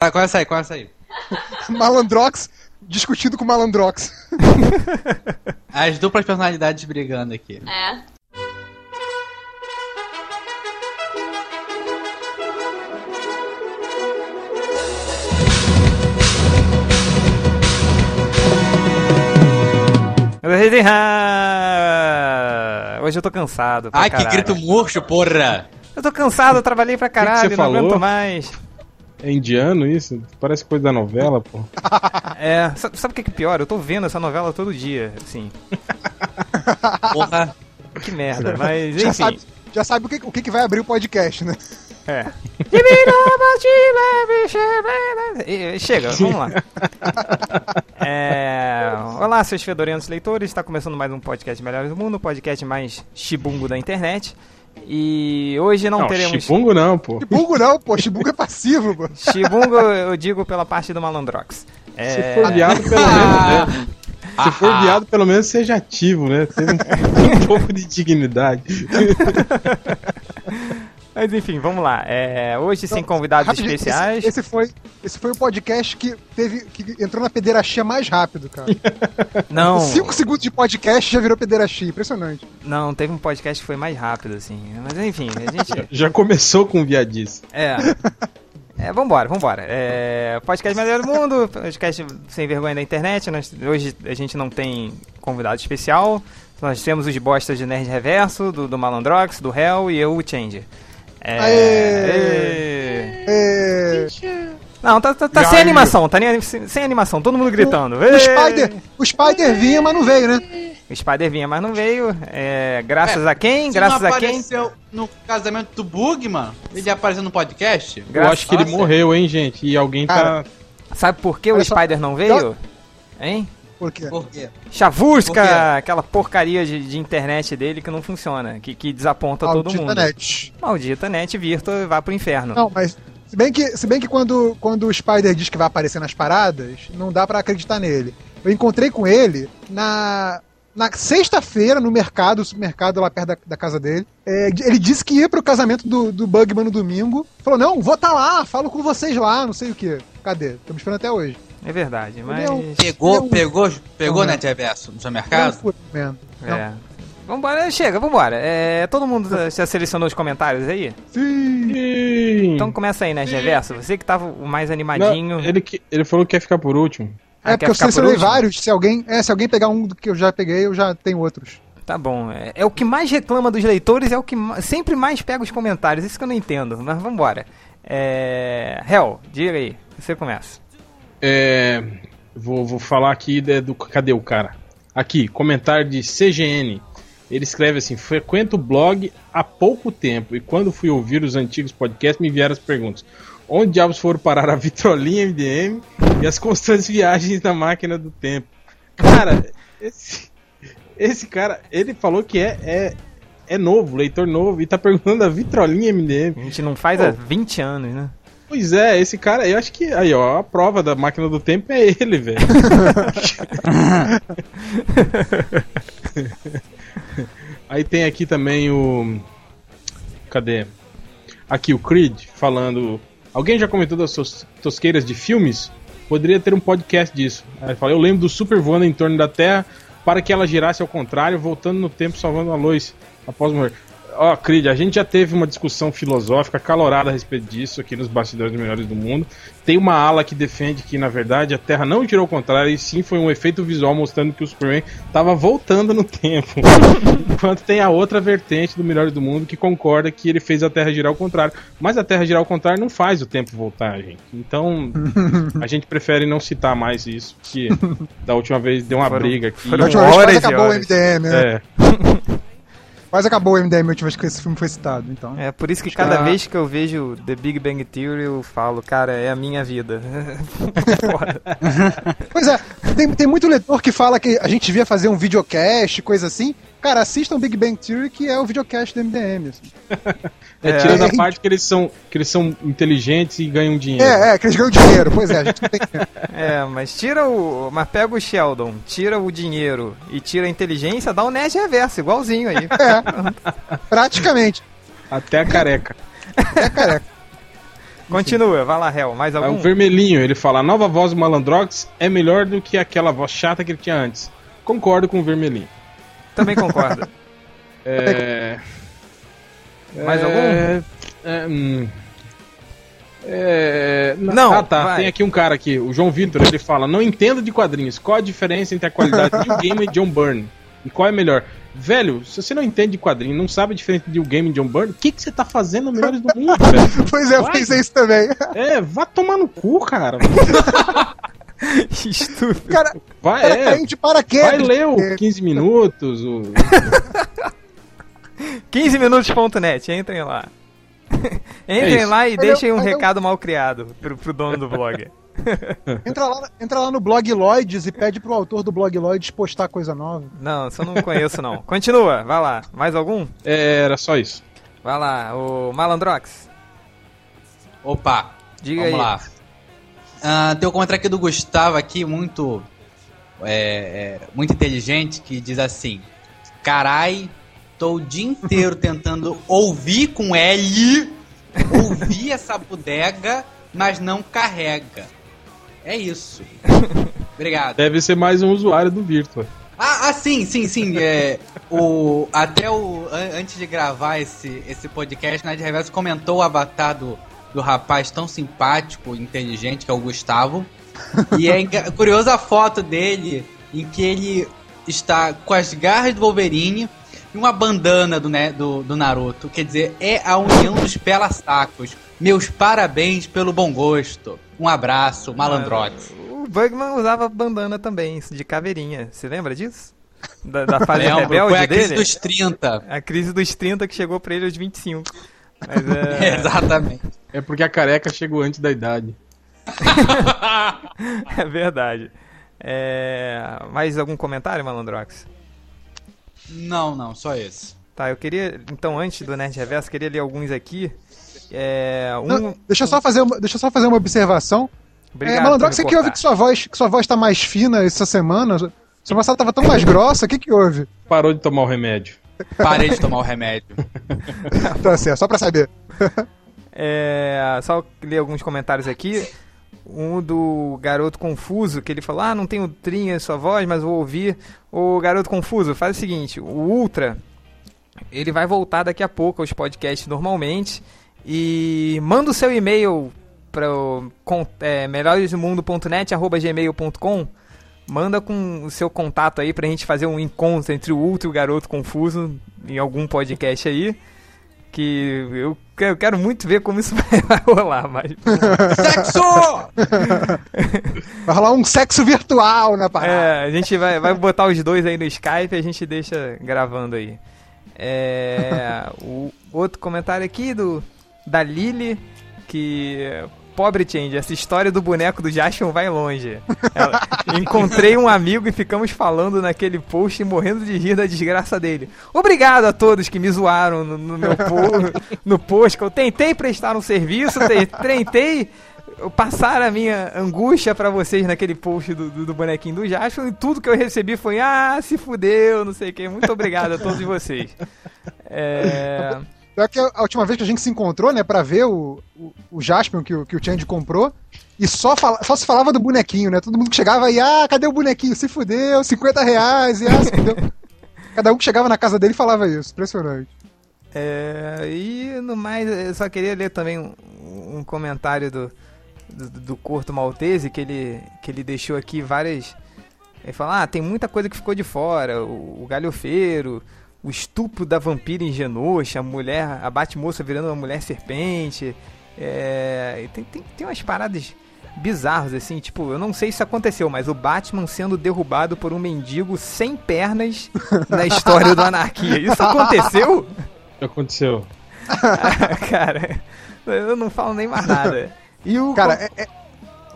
Ah, começa aí, começa aí. Malandrox discutindo com Malandrox. As duplas personalidades brigando aqui. É. Hoje eu tô cansado. pra Ai, que caralho. grito murcho, porra! Eu tô cansado, eu trabalhei pra caralho, você não aguento falou? mais. É indiano isso? Parece coisa da novela, pô. É, sa- sabe o que que é pior? Eu tô vendo essa novela todo dia, assim. Porra! Que merda, mas Já enfim. sabe, já sabe o, que, o que, vai abrir o podcast, né? É. Chega, vamos lá. É, Olá, seus fedorentos leitores. Está começando mais um podcast Melhores do Mundo, o podcast mais chibungo da internet. E hoje não, Não, teremos. chipungo não, pô. Chibungo não, pô. Chibungo é passivo, pô. Chibungo, eu digo pela parte do Malandrox. Se É, for viado, pelo menos, né? Se for viado, pelo menos seja ativo, né? Teve um, um pouco de dignidade. Mas enfim, vamos lá. É, Hoje sem convidados Rapidinho, especiais. Esse, esse foi, esse foi o podcast que, teve, que entrou na pederastia mais rápido, cara. Não, Cinco segundos de podcast já virou pederastia. Impressionante. não, teve um podcast que foi mais rápido, assim. Mas enfim, a gente. Já começou com viadice. É. É, vambora, vambora. É, podcast Melhor do Mundo, podcast sem vergonha da internet. Nós- hoje a gente não tem convidado especial. Nós temos os bostas de Nerd Reverso, do, do Malandrox, do Hell e eu, o Changer. É, Aê! Ê. É, Não, tá, tá- tá sem aí. animação, tá nem- sem, sem animação, todo mundo gritando. o, Ê. Spider, o Spider vinha, mas não veio, né? O Spider vinha, mas não veio. É, graças É, a quem? Se Graças não a quem? apareceu no casamento do Bug, mano, ele apareceu no podcast? Eu Graças- acho que ele morreu, hein, gente? E alguém tá. Cara, Sabe por que o Olha só. Spider não veio? Hein? Por quê? Por quê? Chavusca, Por quê? aquela porcaria de, de internet dele que não funciona, que, que desaponta todo Maldita mundo. net. Maldita net virtua vai pro inferno. Não, mas se bem que, se bem que quando, quando o Spider diz que vai aparecer nas paradas, não dá pra acreditar nele. Eu encontrei com ele na, na sexta-feira no mercado, supermercado lá perto da, da casa dele. É, ele disse que ia pro casamento do, do Bugman no domingo. Falou, não, vou tá lá, falo com vocês lá, não sei o que. Cadê? Estamos esperando até hoje. É verdade, mas. É um- Pegou, Não. pegou, pegou Não, Net Reverso no seu Não, mercado? Não. É. Vambora, chega, vambora. É, todo mundo já selecionou os comentários aí? Sim. Então começa aí, Nerd Reverso. Você que tava o mais não, animadinho. ele, que- ele falou que quer ficar por último. Ah, É quer porque eu selecionei vários. Se alguém, é, se alguém pegar um do que eu já peguei, eu já tenho outros. Tá bom. É, é o que mais reclama dos leitores, é o que sempre mais pega os comentários. Isso que eu não entendo, mas vambora. É. Hel, diga aí. Você começa. É, vou, vou falar aqui de- do. Cadê o cara? Aqui, comentário de CGN. Ele escreve assim: frequento o blog há pouco tempo e quando fui ouvir os antigos podcasts me vieram as perguntas. Onde diabos foram parar a vitrolinha MDM e as constantes viagens na máquina do tempo? Cara, esse, esse cara, ele falou que é, é, é novo, leitor novo, e tá perguntando a vitrolinha MDM. A gente não faz há 20 anos, né? Pois é, esse cara, eu acho que aí, ó, a prova da máquina do tempo é ele, velho. aí tem aqui também o. Cadê? Aqui o Creed falando. Alguém já comentou das suas tosqueiras de filmes? Poderia ter um podcast disso. Aí ele fala, eu lembro do super voando em torno da Terra para que ela girasse ao contrário, voltando no tempo, salvando a luz após morrer. Ó, Creed, a gente já teve uma discussão filosófica calorada a respeito disso aqui nos bastidores dos melhores do mundo. Tem uma ala que defende que, na verdade, a Terra não girou ao contrário, e sim foi um efeito visual mostrando que o Superman estava voltando no tempo. Enquanto tem a outra vertente do Melhores do Mundo que concorda que ele fez a Terra girar ao contrário. Mas a Terra girar ao contrário não faz o tempo voltar, gente. Então, a gente prefere não citar mais isso, que da última vez deu uma Foram- briga aqui. A foram- última vez horas e acabou o horas. MDM, né? É. Quase acabou o MDM a última vez que esse filme foi citado, então. É por isso que cada Ah. vez que eu vejo The Big Bang Theory eu falo, cara, é a minha vida. Foda. Pois é, tem, tem muito leitor que fala que a gente devia fazer um videocast, coisa assim. Cara, assistam Big Bang Theory, que é o videocast do MDM. assim. É, É, tirando é a parte que eles são que eles são inteligentes e ganham dinheiro. É, é, que eles ganham dinheiro. Pois é, a gente não tem. É, mas tira o. Mas pega o Sheldon, tira o dinheiro e tira a inteligência, dá o Nerd reverso, igualzinho aí. É, praticamente. Até a careca. É careca. Continua, vai lá, Hel. Mais algum? o vermelhinho, ele fala: a nova voz do Malandrox é melhor do que aquela voz chata que ele tinha antes. Concordo com o vermelhinho. Também concordo. É. Mais é, algum? É, hum. É, Não, Ah, tá. vai. Tem aqui um cara aqui, o João Vitor, ele fala: Não entendo de quadrinhos. Qual a diferença entre a qualidade de um game e John Byrne? E qual é melhor? Velho, se você não entende de quadrinho, não sabe a diferença de um game e John Byrne, o que, que você tá fazendo Melhores do Mundo, velho? Pois é, eu pensei isso também. É, vá tomar no cu, cara. Estúpido. Cara, Vai, cara é, caiu de paraquedas. vai ler o 15 minutos, o 15minutos.net, entrem lá. entrem isso. lá e deixem eu- um eu- recado mal criado pro, pro dono do blog. Entra lá, entra lá no blog Lloyds e pede pro autor do blog Lloyds postar coisa nova. Não, isso eu não conheço não. Continua, vai lá. Mais algum? É, era só isso. Vai lá, o Malandrox. Opa, Diga vamos aí. lá. Ah, tem um comentário aqui do Gustavo aqui, muito, é, é, muito inteligente, que diz assim: Carai, tô o dia inteiro tentando ouvir com L, ouvir essa bodega, mas não carrega. É isso. Obrigado. Deve ser mais um usuário do Virtua. Ah, ah, sim, sim, sim. É, o, até o, an- antes de gravar esse, esse podcast, Nerd Reverso comentou o avatar do, do rapaz tão simpático e inteligente que é o Gustavo. E é curiosa a foto dele em que ele está com as garras do Wolverine e uma bandana do, né, do, do Naruto. Quer dizer, é a união dos pela-sacos. Meus parabéns pelo bom gosto. Um abraço, malandrote. O Bugman usava bandana também, de caveirinha. Você lembra disso? Da, da fase Lembro, rebelde foi a dele? crise dos 30. A crise dos 30 que chegou pra ele aos 25. Mas é... Exatamente. É porque a careca chegou antes da idade. é verdade. É... Mais algum comentário, Malandrox? Não, não, só esse. Tá, eu queria, então, antes do Nerd Reverso, queria ler alguns aqui. É, um... Não, deixa, eu só fazer uma, deixa eu só fazer uma observação. Obrigado é, Malandrox, você que ouve que sua voz, que sua voz tá mais fina essa semana? Semana passada tava tão mais grossa, o que que houve? Parou de tomar o remédio. Parei de tomar o remédio. Tá certo, só pra saber. É, só ler alguns comentários aqui. Um do Garoto Confuso, que ele falou: Ah, não tenho trinha em sua voz, mas vou ouvir. O Garoto Confuso, faz o seguinte: o Ultra, ele vai voltar daqui a pouco aos podcasts normalmente. E manda o seu e-mail para o é, arroba gmail.com. Manda com o seu contato aí pra gente fazer um encontro entre o Ultra e o Garoto Confuso em algum podcast aí. Que eu eu quero muito ver como isso vai rolar, mas. Sexo! Vai rolar um sexo virtual na parada. É, a gente vai, vai botar os dois aí no Skype e a gente deixa gravando aí. É, o outro comentário aqui do da Lily, que. Pobre Change, essa história do boneco do Jason vai longe. Ela- encontrei um amigo e ficamos falando naquele post morrendo de rir da desgraça dele. Obrigado a todos que me zoaram no, no meu po no post, que eu tentei prestar um serviço, te- tentei passar a minha angústia pra vocês naquele post do, do, do bonequinho do Jason e tudo que eu recebi foi ah, se fudeu, não sei o que. Muito obrigado a todos vocês. É... Pior que a última vez que a gente se encontrou, né, pra ver o, o, o Jaspion que, o- que o Change comprou, e só, fala, só se falava do bonequinho, né? Todo mundo que chegava e, ah, cadê o bonequinho? Se fudeu, 50 reais, e ah, se fudeu. Cada um que chegava na casa dele falava isso, impressionante. É, e no mais, eu só queria ler também um, um comentário do, do, do Corto Maltese, que ele, que ele deixou aqui várias. Ele fala: Ah, tem muita coisa que ficou de fora. O, o galhofeiro, o estupro da vampira em Genosha, a mulher, a Batmoça virando uma mulher serpente. É, tem, tem, tem umas paradas bizarras, assim, tipo, eu não sei se isso aconteceu, mas o Batman sendo derrubado por um mendigo sem pernas na história do Anarquia. Isso aconteceu? Aconteceu? cara, eu não falo nem mais nada. E o. Cara, é- é-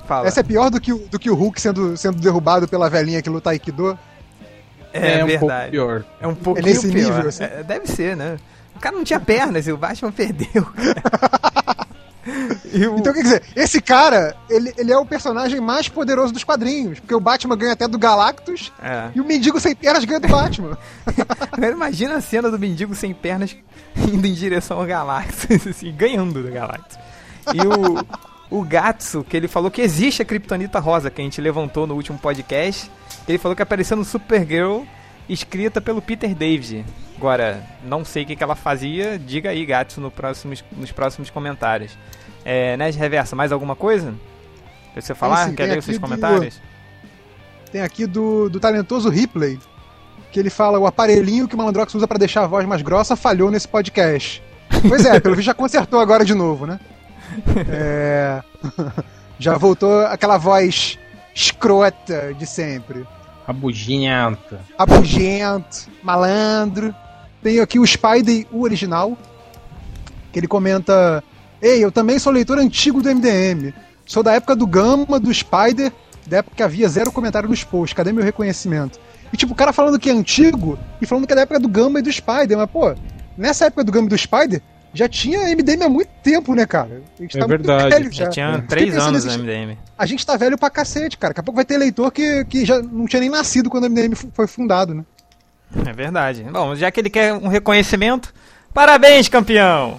fala. essa é pior do que, o, do que o Hulk sendo, sendo derrubado pela velhinha que luta Aikido. É, um pouco verdade. pior. É um pouquinho nesse pior. nível, assim? É, deve ser, né? O cara não tinha pernas e o Batman perdeu. E o- Então, quer dizer, esse cara, ele, ele é o personagem mais poderoso dos quadrinhos, porque o Batman ganha até do Galactus É. e o mendigo sem pernas ganha do Batman. Imagina a cena do mendigo sem pernas indo em direção ao Galactus, assim, ganhando do Galactus. E o, o Gatsu, que ele falou que existe a Kryptonita Rosa, que a gente levantou no último podcast. Ele falou que apareceu no Supergirl, escrita pelo Peter David. Agora, não sei o que, que ela fazia, diga aí, Gatsu, no próximos, nos próximos comentários. É, Nerd Reversa, mais alguma coisa? Pra você falar? sim, Quer ler os seus aqui do- comentários? Tem aqui do, do talentoso Ripley, que ele fala: o aparelhinho que o Malandrox usa pra deixar a voz mais grossa falhou nesse podcast. Pois é, pelo visto já consertou agora de novo, né? É... já voltou aquela voz escrota de sempre. Rabugenta. Abugento, malandro. Tem aqui o Spider, o original, que ele comenta: Ei, eu também sou leitor antigo do MDM. Sou da época do Gama, do Spider, da época que havia zero comentário nos posts. Cadê meu reconhecimento? E tipo, o cara falando que é antigo e falando que é da época do Gama e do Spider. Mas, pô, nessa época do Gama e do Spider, já tinha MDM há muito tempo, né, cara? A gente É verdade. velho Já já. tinha três anos no MDM. A gente tá velho pra cacete, cara. Daqui a pouco vai ter leitor que, que já não tinha nem nascido quando o MDM foi fundado, né? É verdade. Bom, já que ele quer um reconhecimento, parabéns, campeão!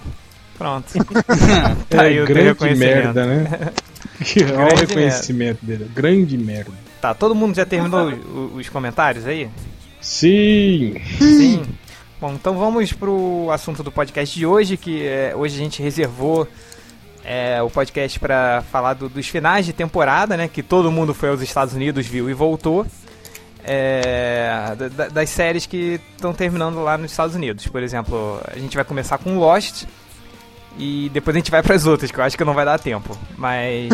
Pronto. Tá aí é o grande reconhecimento. merda, né? Que Olha o Grande reconhecimento dele. Grande merda. Tá, todo mundo já terminou o- os comentários aí? Sim. Sim. Bom, então vamos pro assunto do podcast de hoje, que é, hoje a gente reservou é, o podcast para falar do- dos finais de temporada, né? Que todo mundo foi aos Estados Unidos, viu e voltou. É, da- da- das séries que estão terminando lá nos Estados Unidos. Por exemplo, a gente vai começar com Lost e depois a gente vai para as outras, que eu acho que não vai dar tempo. Mas.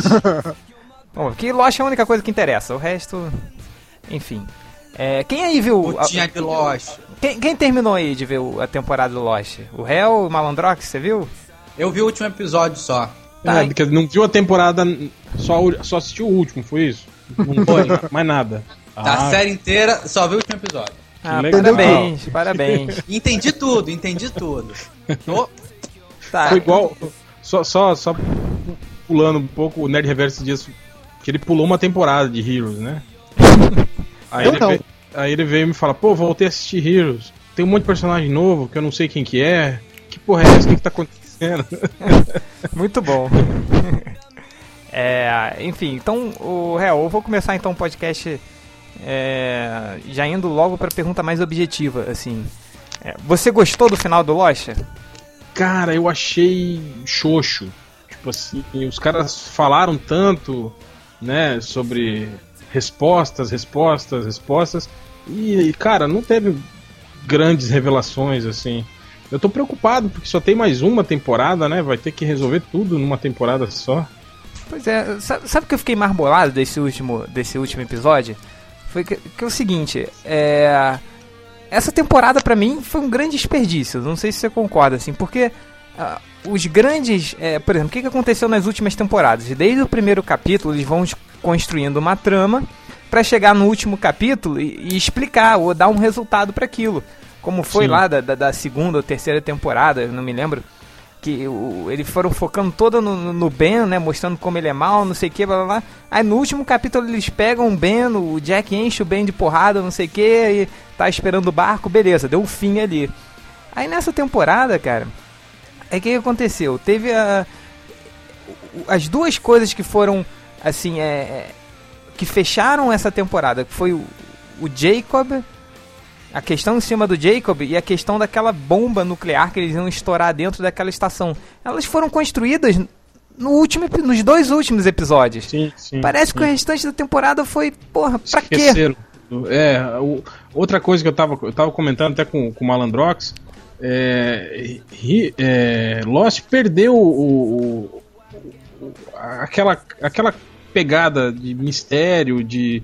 Bom, que Lost é a única coisa que interessa, o resto. Enfim. É, quem aí viu. a- Putinha de Lost. Quem, quem terminou aí de ver o- a temporada do Lost? O Hell, o Malandrox, você viu? Eu vi o último episódio só. Tá. É, porque não viu a temporada, só, só assistiu o último, foi isso? Não foi mais nada. Da Ah, série inteira, só vi o último episódio. Ah, legal. parabéns, parabéns. Entendi tudo, entendi tudo. Tô- Tá. Foi igual. Só, só, só pulando um pouco, o Nerd Reverso diz que ele pulou uma temporada de Heroes, né? Aí, Eu ele não. Veio, aí ele veio me falar, pô, voltei a assistir Heroes. Tem um monte de personagem novo que eu não sei quem que é. Que porra é essa? O que, que tá acontecendo? Muito bom. É, enfim, então, o Hell, eu vou começar então o podcast é, já indo logo para a pergunta mais objetiva, assim. É, você gostou do final do Lost? Cara, eu achei xoxo. Tipo assim, os caras falaram tanto, né, sobre respostas, respostas, respostas. E, cara, não teve grandes revelações, assim. Eu tô preocupado porque só tem mais uma temporada, né? Vai ter que resolver tudo numa temporada só. Pois é, sabe, o que eu fiquei mais bolado desse último, desse último episódio? Foi que, que é o seguinte, é, essa temporada pra mim foi um grande desperdício, não sei se você concorda, assim, porque ah, os grandes, é, por exemplo, o que, que aconteceu nas últimas temporadas? Desde o primeiro capítulo eles vão construindo uma trama pra chegar no último capítulo e, e explicar ou dar um resultado pra aquilo, como foi Sim. lá da, da, da segunda ou terceira temporada, não me lembro que o, eles foram focando todo no, no Ben, né? Mostrando como ele é mal, não sei o que, blá blá blá. Aí no último capítulo eles pegam o Ben, o Jack enche o Ben de porrada, não sei o que, e tá esperando o barco, beleza, deu um fim ali. Aí nessa temporada, cara, é o que aconteceu? Teve a, as duas coisas que foram, assim, é, é, que fecharam essa temporada, que foi o, o Jacob, a questão em cima do Jacob e a questão daquela bomba nuclear que eles iam estourar dentro daquela estação. Elas foram construídas no último, nos dois últimos episódios. Sim, sim. Parece que o restante da temporada foi, porra, pra quê? Esqueceram. É, o- outra coisa que eu tava, eu tava comentando até com, com o Malandrox, é, é, Lost perdeu o, o- o- aquela, aquela pegada de mistério, de,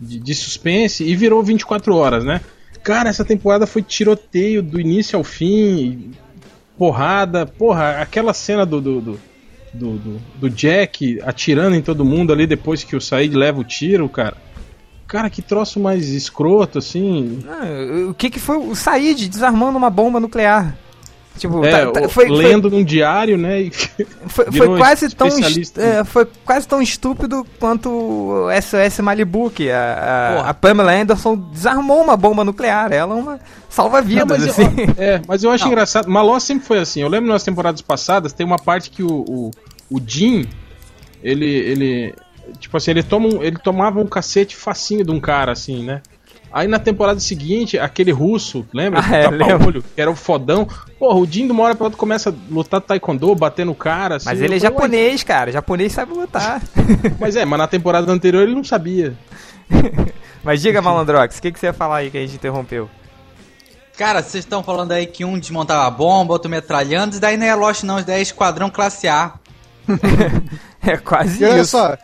de, de suspense e virou 24 horas, né? Cara, essa temporada foi tiroteio do início ao fim, porrada, porra, aquela cena do, do, do, do, do- do Jack atirando em todo mundo ali depois que o Said leva o tiro, cara. Cara, que troço mais escroto, assim. Ah, o que que foi o Said desarmando uma bomba nuclear? Tipo, É, tá- tá- foi, foi- lendo num diário, né? e- Foi, foi quase tão é, foi quase tão estúpido quanto o SOS Malibu que a, a, a Pamela Anderson desarmou uma bomba nuclear. Ela é uma salva-vidas, mas, eu- assim. é, mas eu acho Não. engraçado. Maló sempre foi assim. Eu lembro nas temporadas passadas, tem uma parte que o, o, o Jim, ele, ele, tipo assim, ele, toma um, ele tomava um cacete facinho de um cara, assim, né? Aí na temporada seguinte, aquele russo, lembra? Ah, é, olho, que era o fodão. Porra, o Jim de uma hora pra outra começa a lutar taekwondo, bater no cara. Assim, mas ele é falei, japonês, cara. Japonês sabe lutar. Mas é, mas na temporada anterior ele não sabia. mas diga, Malandrox, o que, que você ia falar aí que a gente interrompeu? Cara, vocês estão falando aí que um desmontava a bomba, outro metralhando, e daí não é Lost não, isso daí é Esquadrão Classe A. é quase E olha isso. só,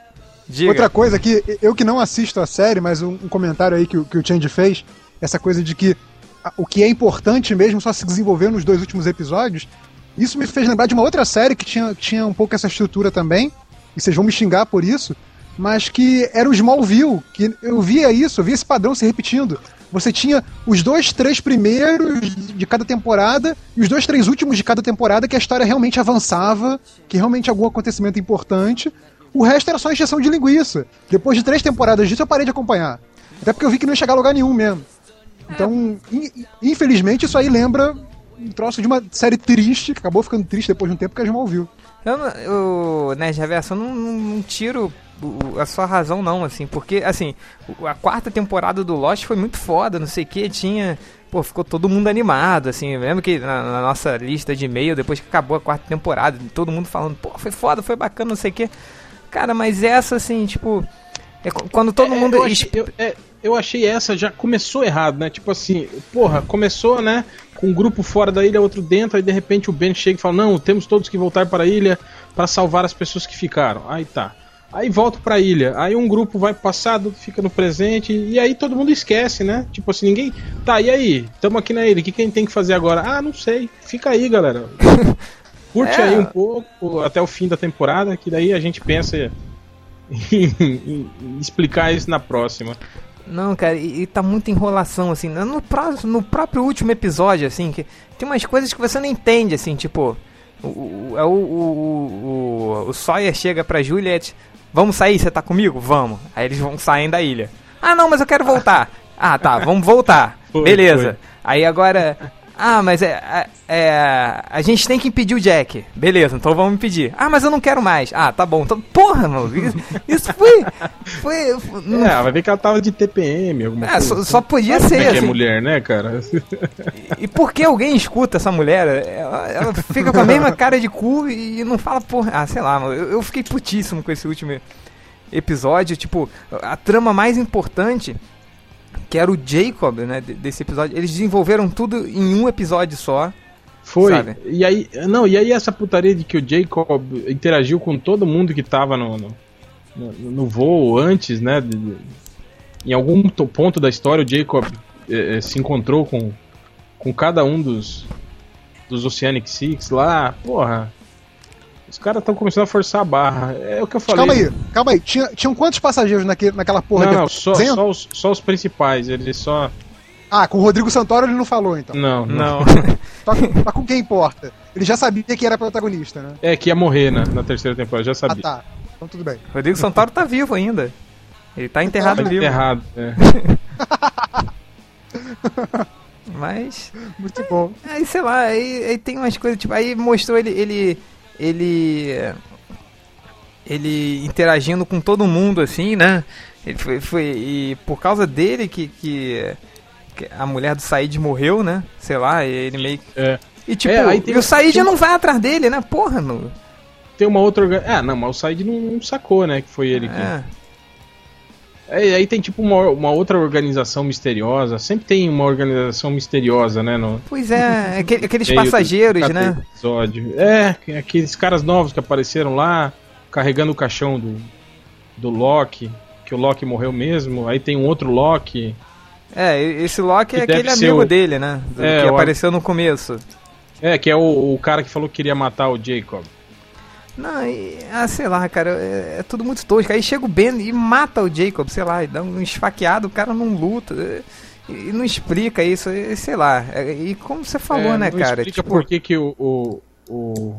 Diga. outra coisa que eu que não assisto a série, mas um, um comentário aí que, o- que o Change fez, essa coisa de que a- o que é importante mesmo só se desenvolveu nos dois últimos episódios, isso me fez lembrar de uma outra série que tinha, tinha um pouco essa estrutura também, e vocês vão me xingar por isso, mas que era o Smallville, que eu via isso, eu via esse padrão se repetindo. Você tinha os dois, três primeiros de cada temporada e os dois, três últimos de cada temporada que a história realmente avançava, que realmente algum acontecimento importante. O resto era só injeção de linguiça. Depois de três temporadas disso, eu parei de acompanhar. Até porque eu vi que não ia chegar a lugar nenhum mesmo. Então, in- infelizmente, isso aí lembra um troço de uma série triste, que acabou ficando triste depois de um tempo que a Smallville. Eu, não- eu Nerd Reverso, eu não, não, tiro a sua razão, não, assim, porque, assim, a quarta temporada do Lost foi muito foda, não sei o que, tinha. Pô, ficou todo mundo animado, assim. Eu lembro que na, na nossa lista de e-mail, depois que acabou a quarta temporada, todo mundo falando, pô, foi foda, foi bacana, não sei o que. Cara, mas essa, assim, tipo. é qu- quando todo É, mundo. Eu achei, eu, é, eu achei essa já começou errado, né? Tipo assim, porra, começou, né? Com um grupo fora da ilha, outro dentro, aí de repente o Ben chega e fala: Não, temos todos que voltar para a ilha para salvar as pessoas que ficaram. Aí tá. Aí volta pra ilha. Aí um grupo vai pro passado, fica no presente, e aí todo mundo esquece, né? Tipo assim, ninguém. Tá, e aí? Tamo aqui na ilha, o que, que a gente tem que fazer agora? Ah, não sei. Fica aí, galera. Curte É. aí um pouco até o fim da temporada, que daí a gente pensa em, em- em explicar isso na próxima. Não, cara, e, e tá muita enrolação, assim. No, próximo, no próprio último episódio, assim, que tem umas coisas que você não entende, assim, tipo. O, o, é o, o, o, o Sawyer chega pra Juliet, vamos sair, você tá comigo? Vamos. Aí eles vão sair da ilha. Ah, não, mas eu quero voltar. Ah, tá, vamos voltar. Foi, Beleza. foi. Aí agora. Ah, mas é, é, é, A gente tem que impedir o Jack. Beleza, então vamos impedir. Ah, mas eu não quero mais. Ah, tá bom. Então, porra, mano. Isso, isso foi. Foi. não É, vai ver que ela tava de TPM, alguma é, coisa. só, só podia Como ser, é que é assim. mulher, né, cara? E por que alguém escuta essa mulher? Ela, ela fica com a mesma cara de cu e não fala porra. Ah, sei lá, mano. Eu, eu fiquei putíssimo com esse último episódio. Tipo, a trama mais importante, que era o Jacob, né, de- desse episódio, eles desenvolveram tudo em um episódio só. Foi. Sabe? E aí, não, e aí essa putaria de que o Jacob interagiu com todo mundo que tava no, no, no- voo antes, né? de- de- em algum to- ponto da história, o Jacob eh, eh, se encontrou com, com cada um dos, dos Oceanic Six lá. Porra. Os caras estão começando a forçar a barra. É o que eu falei. Calma aí, calma aí. Tinha, tinham quantos passageiros naque, naquela porra? Não, de não, só, 200? só, os, só os principais. Ele só. Ah, com o Rodrigo Santoro ele não falou, então. Não, não. Não. Só, só com quem importa. Ele já sabia que era protagonista, né? É que ia morrer na, na terceira temporada, já Ah, sabia. tá. Então tudo bem. Rodrigo Santoro tá vivo ainda. Ele tá enterrado Tá vivo. errado. É. Mas. Muito bom. Aí, sei lá, aí, aí tem umas coisas, tipo, aí mostrou ele, ele, ele, ele interagindo com todo mundo, assim, né? Ele foi, foi e por causa dele que, que, que a mulher do Said morreu, né? Sei lá, ele meio que... É. E tipo, É, e o Said tem- não vai atrás dele, né? Porra, no... Tem uma outra. Ah, não, mas o Said não, não sacou, né? Que foi ele que. É. É, aí tem tipo uma, uma outra organização misteriosa. Sempre tem uma organização misteriosa, né? No Pois é, aquele- aqueles do- passageiros, né? Episódio. É, aqueles caras novos que apareceram lá, carregando o caixão do, do Loki. Que o Loki morreu mesmo. Aí tem um outro Loki. É, esse Loki é aquele amigo o- dele, né? Do- É, que o- apareceu no começo. É, que é o, o cara que falou que queria matar o Jacob. Não, e, ah, sei lá, cara, é, é tudo muito tosco. Aí chega o Ben e mata o Jacob, sei lá, e dá um esfaqueado, o cara não luta. é, E não explica isso, e, sei lá. é, E como você falou, É, né, não cara? Explica Tipo, por que, que o, o, o,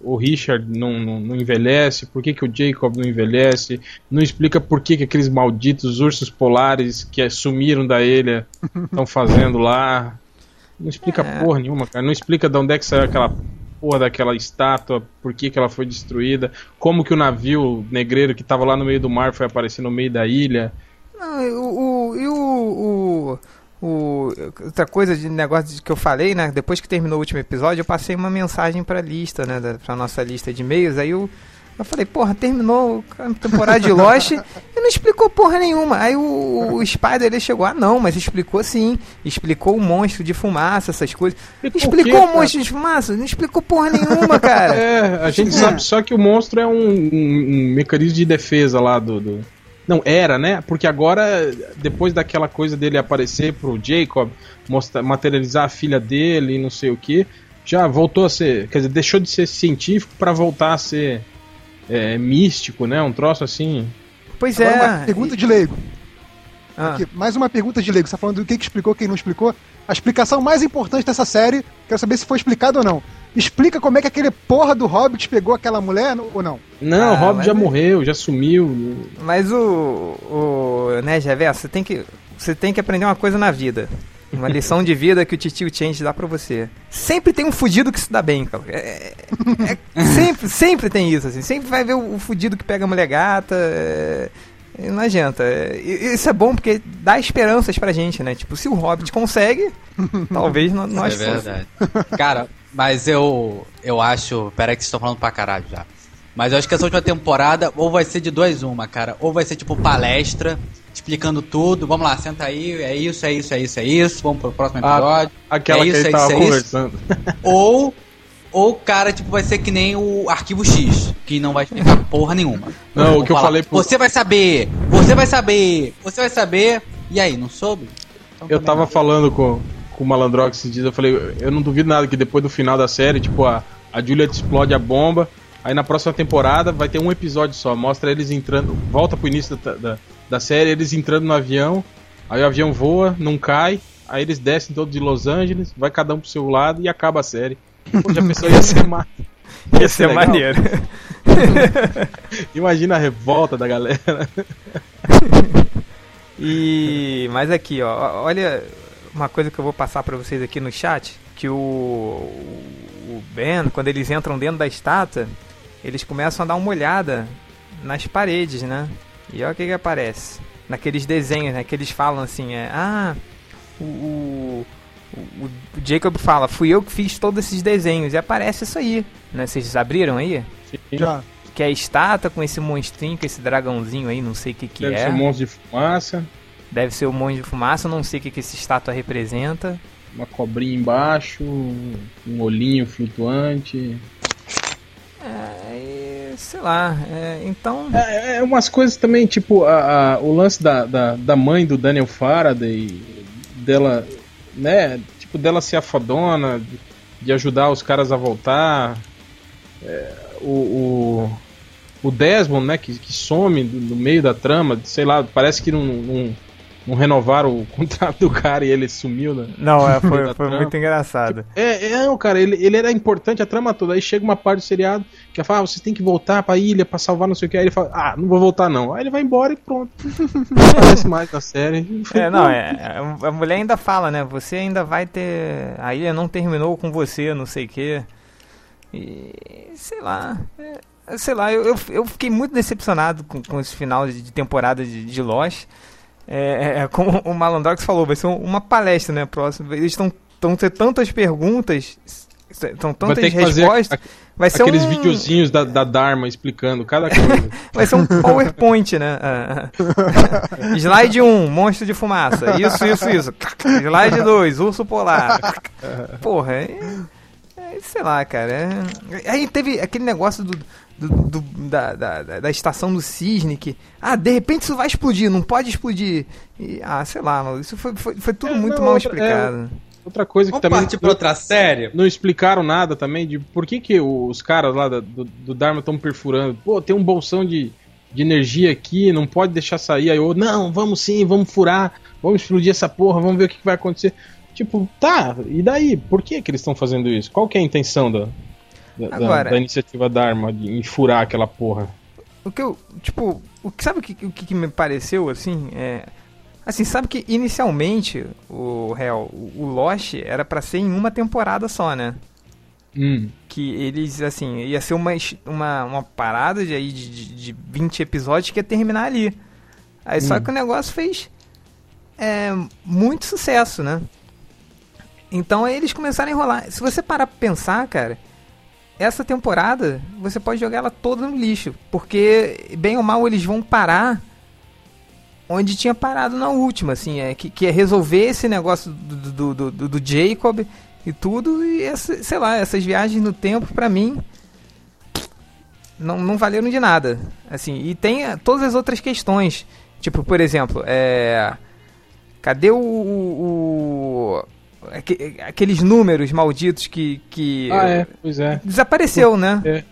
o Richard não, não, não envelhece, por que, que o Jacob não envelhece, não explica por que, que aqueles malditos ursos polares que sumiram da ilha estão fazendo lá. Não explica É. porra nenhuma, cara. Não explica de onde é que saiu aquela porra daquela estátua, por que, que ela foi destruída, como que o navio negreiro que tava lá no meio do mar foi aparecer no meio da ilha. Não, o, o, e o, o, o- outra coisa de negócio que eu falei, né? Depois que terminou o último episódio, eu passei uma mensagem pra lista, né? Pra nossa lista de e-mails. Aí eu, eu falei, porra, terminou a temporada de Lost e não explicou porra nenhuma. Aí o, o Spider ele chegou, ah não, mas explicou sim. Explicou o monstro de fumaça, essas coisas. Explicou quê, o cara? monstro de fumaça? Não explicou porra nenhuma, cara. É, a gente É. sabe só que o monstro é um, um- um mecanismo de defesa lá do, do- Não, era, né? Porque agora, depois daquela coisa dele aparecer pro Jacob, mostrar, materializar a filha dele e não sei o que, já voltou a ser. Quer dizer, deixou de ser científico pra voltar a ser é, místico, né? Um troço assim. Pois Agora, é. uma pergunta de leigo. Ah. Aqui, mais uma pergunta de leigo. Você tá falando do que, que explicou, quem não explicou. A explicação mais importante dessa série, quero saber se foi explicado ou não. Explica como é que aquele porra do Hobbit pegou aquela mulher ou não. Não, Ah, o mas já é- morreu, já sumiu. Mas o, o né, Reverso, você tem que você tem que aprender uma coisa na vida. Uma lição de vida que o Titio Change dá pra você. Sempre tem um fudido que se dá bem, cara. É- é- é- sempre, sempre tem isso, assim. Sempre vai ver o, o fudido que pega a mulher gata. é, e não adianta. É, isso é bom porque dá esperanças pra gente, né? Tipo, se o Hobbit consegue, talvez nós é verdade. Cara, mas eu eu acho. Pera aí que vocês estão falando pra caralho já. Mas eu acho que essa última temporada ou vai ser de dois uma, cara. Ou vai ser tipo palestra, explicando tudo. Vamos lá, senta aí, é isso, é isso, é isso, é isso. Vamos pro próximo Ah, episódio. Aquela É isso, que ele é tava isso, é isso. conversando. Ou, ou cara, tipo, vai ser que nem o arquivo X, que não vai explicar porra nenhuma. Não, o que eu falar, falei pro- Você vai saber, você vai saber, você vai saber. E aí, não soube? Então Eu tava não. falando com, com o Malandrox esses dias, eu falei, eu não duvido nada que depois do final da série, tipo, a, a Juliet explode a bomba, aí na próxima temporada vai ter um episódio só, mostra eles entrando, volta pro início da, da, da série, eles entrando no avião, aí o avião voa, não cai, aí eles descem todos de Los Angeles, vai cada um pro seu lado e acaba a série. Pô, já pensou, ia ser ma- Ia ser legal. maneiro. Imagina a revolta da galera. E mas aqui, ó, olha uma coisa que eu vou passar pra vocês aqui no chat, que o, o Ben, quando eles entram dentro da estátua, eles começam a dar uma olhada nas paredes, né? E olha o que que aparece. Naqueles desenhos, né? Que eles falam assim, é, ah, o, o, o- Jacob fala, fui eu que fiz todos esses desenhos. E aparece isso aí, né? Vocês abriram aí? Já. Que é a estátua com esse monstrinho, com esse dragãozinho aí, não sei o que que Deve é. ser um monstro de fumaça, Deve ser o monte de fumaça, não sei o que, que essa estátua representa. uma cobrinha embaixo, um olhinho flutuante. É, sei lá, é, então. É, é umas coisas também, tipo, a, a- o lance da, da, da mãe do Daniel Faraday, dela, né, tipo, dela ser a de, de ajudar os caras a voltar. É, o, o, o Desmond, né, que, que some no meio da trama, sei lá, parece que não, não, renovaram o contrato do cara e ele sumiu, né? Não, é, foi, foi muito engraçado. É, é, não, cara, ele, ele era importante a trama toda. Aí chega uma parte do seriado que fala, ah, vocês têm que voltar pra ilha pra salvar não sei o que. Aí ele fala, ah, não vou voltar não. Aí ele vai embora e pronto. Não aparece mais na série. É, não, é, a mulher ainda fala, né? Você ainda vai ter. A ilha não terminou com você, não sei o quê. E. sei lá. é, sei lá, eu, eu, eu fiquei muito decepcionado com, com esse final de, de temporada de, de Lost. É, é, como o Malandrox falou, vai ser uma palestra, né? Próximo. Eles estão estão ter tantas perguntas, estão Vai tantas fazer respostas. a- vai ser aqueles um, videozinhos da, da Dharma explicando cada coisa. Vai ser um PowerPoint, né? Ah, ah. Slide 1, monstro de fumaça. Isso, isso, isso. Slide 2, urso polar. Porra, é, é, sei lá, cara. é- Aí teve aquele negócio do, do- do- da, da, da- da estação do cisne que, ah, de repente isso vai explodir, não pode explodir. E, ah, sei lá, mano, isso foi, foi, foi tudo É, muito não, mal outra- explicado. Outra coisa que Vamos também partir pra outra série? não explicaram nada também de por que, que os caras lá do, do Dharma estão perfurando. Pô, tem um bolsão de, de energia aqui, não pode deixar sair. Aí eu, não, vamos sim, vamos furar, vamos explodir essa porra, vamos ver o que, que vai acontecer. Tipo, tá, e daí? Por que, que eles estão fazendo isso? Qual que é a intenção da, da, da- Agora- da iniciativa Dharma de em furar aquela porra? O que eu, tipo, o que sabe o que, o que me pareceu assim, é assim, sabe que inicialmente o real, o Lost era pra ser em uma temporada só, né? Hum, que eles, assim, ia ser uma, uma, uma parada de, aí de, de, de 20 episódios que ia terminar ali. Aí só que o negócio fez é, muito sucesso, né? Então aí eles começaram a enrolar. Se você parar pra pensar, cara, essa temporada você pode jogar ela toda no lixo. Porque, bem ou mal, eles vão parar onde tinha parado na última, assim, é, que, que é resolver esse negócio do, do, do, do, Jacob e tudo, e essa, sei lá, essas viagens no tempo, pra mim, não, não valeram de nada. Assim, e tem eh, todas as outras questões. Tipo, por exemplo, é. Cadê o. o aqueles números malditos que. que ah, é, pois é. Desapareceu, né? É.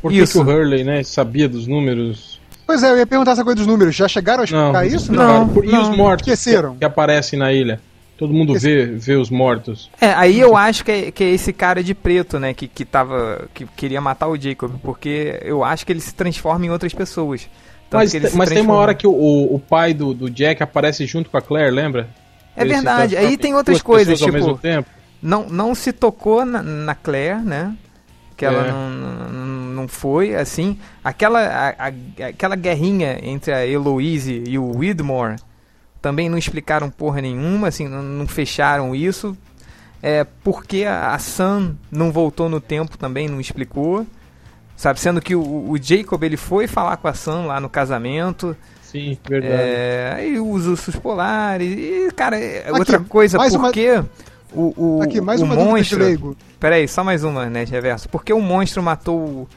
Por que, que o Hurley, né, sabia dos números? Pois é, eu ia perguntar essa coisa dos números. Já chegaram a explicar não, isso? Não. não. E não. os mortos Esqueceram. Que, que aparecem na ilha? Todo mundo vê, vê os mortos. É, aí eu acho que é, que é esse cara de preto, né, que, que tava. que queria matar o Jacob, porque eu acho que ele se transforma em outras pessoas. mas, mas tem uma hora que o, o pai do, do Jack aparece junto com a Claire, lembra? É verdade. Aí tem outras coisas, tipo. Não, não se tocou na, na Claire, né? Que ela é. não, não, não foi, assim. Aquela, a, a, aquela guerrinha entre a Eloise e o Widmore também não explicaram porra nenhuma, assim, não, não fecharam isso. É, porque a, a Sam não voltou no tempo também, não explicou. Sabe, sendo que o, o Jacob ele foi falar com a Sam lá no casamento. Sim, verdade. É, e os ursos polares. E, cara, é aqui, outra coisa, porque uma... o, o, aqui, mais o uma monstro. Peraí, só mais uma, né, reverso. Porque o monstro matou o,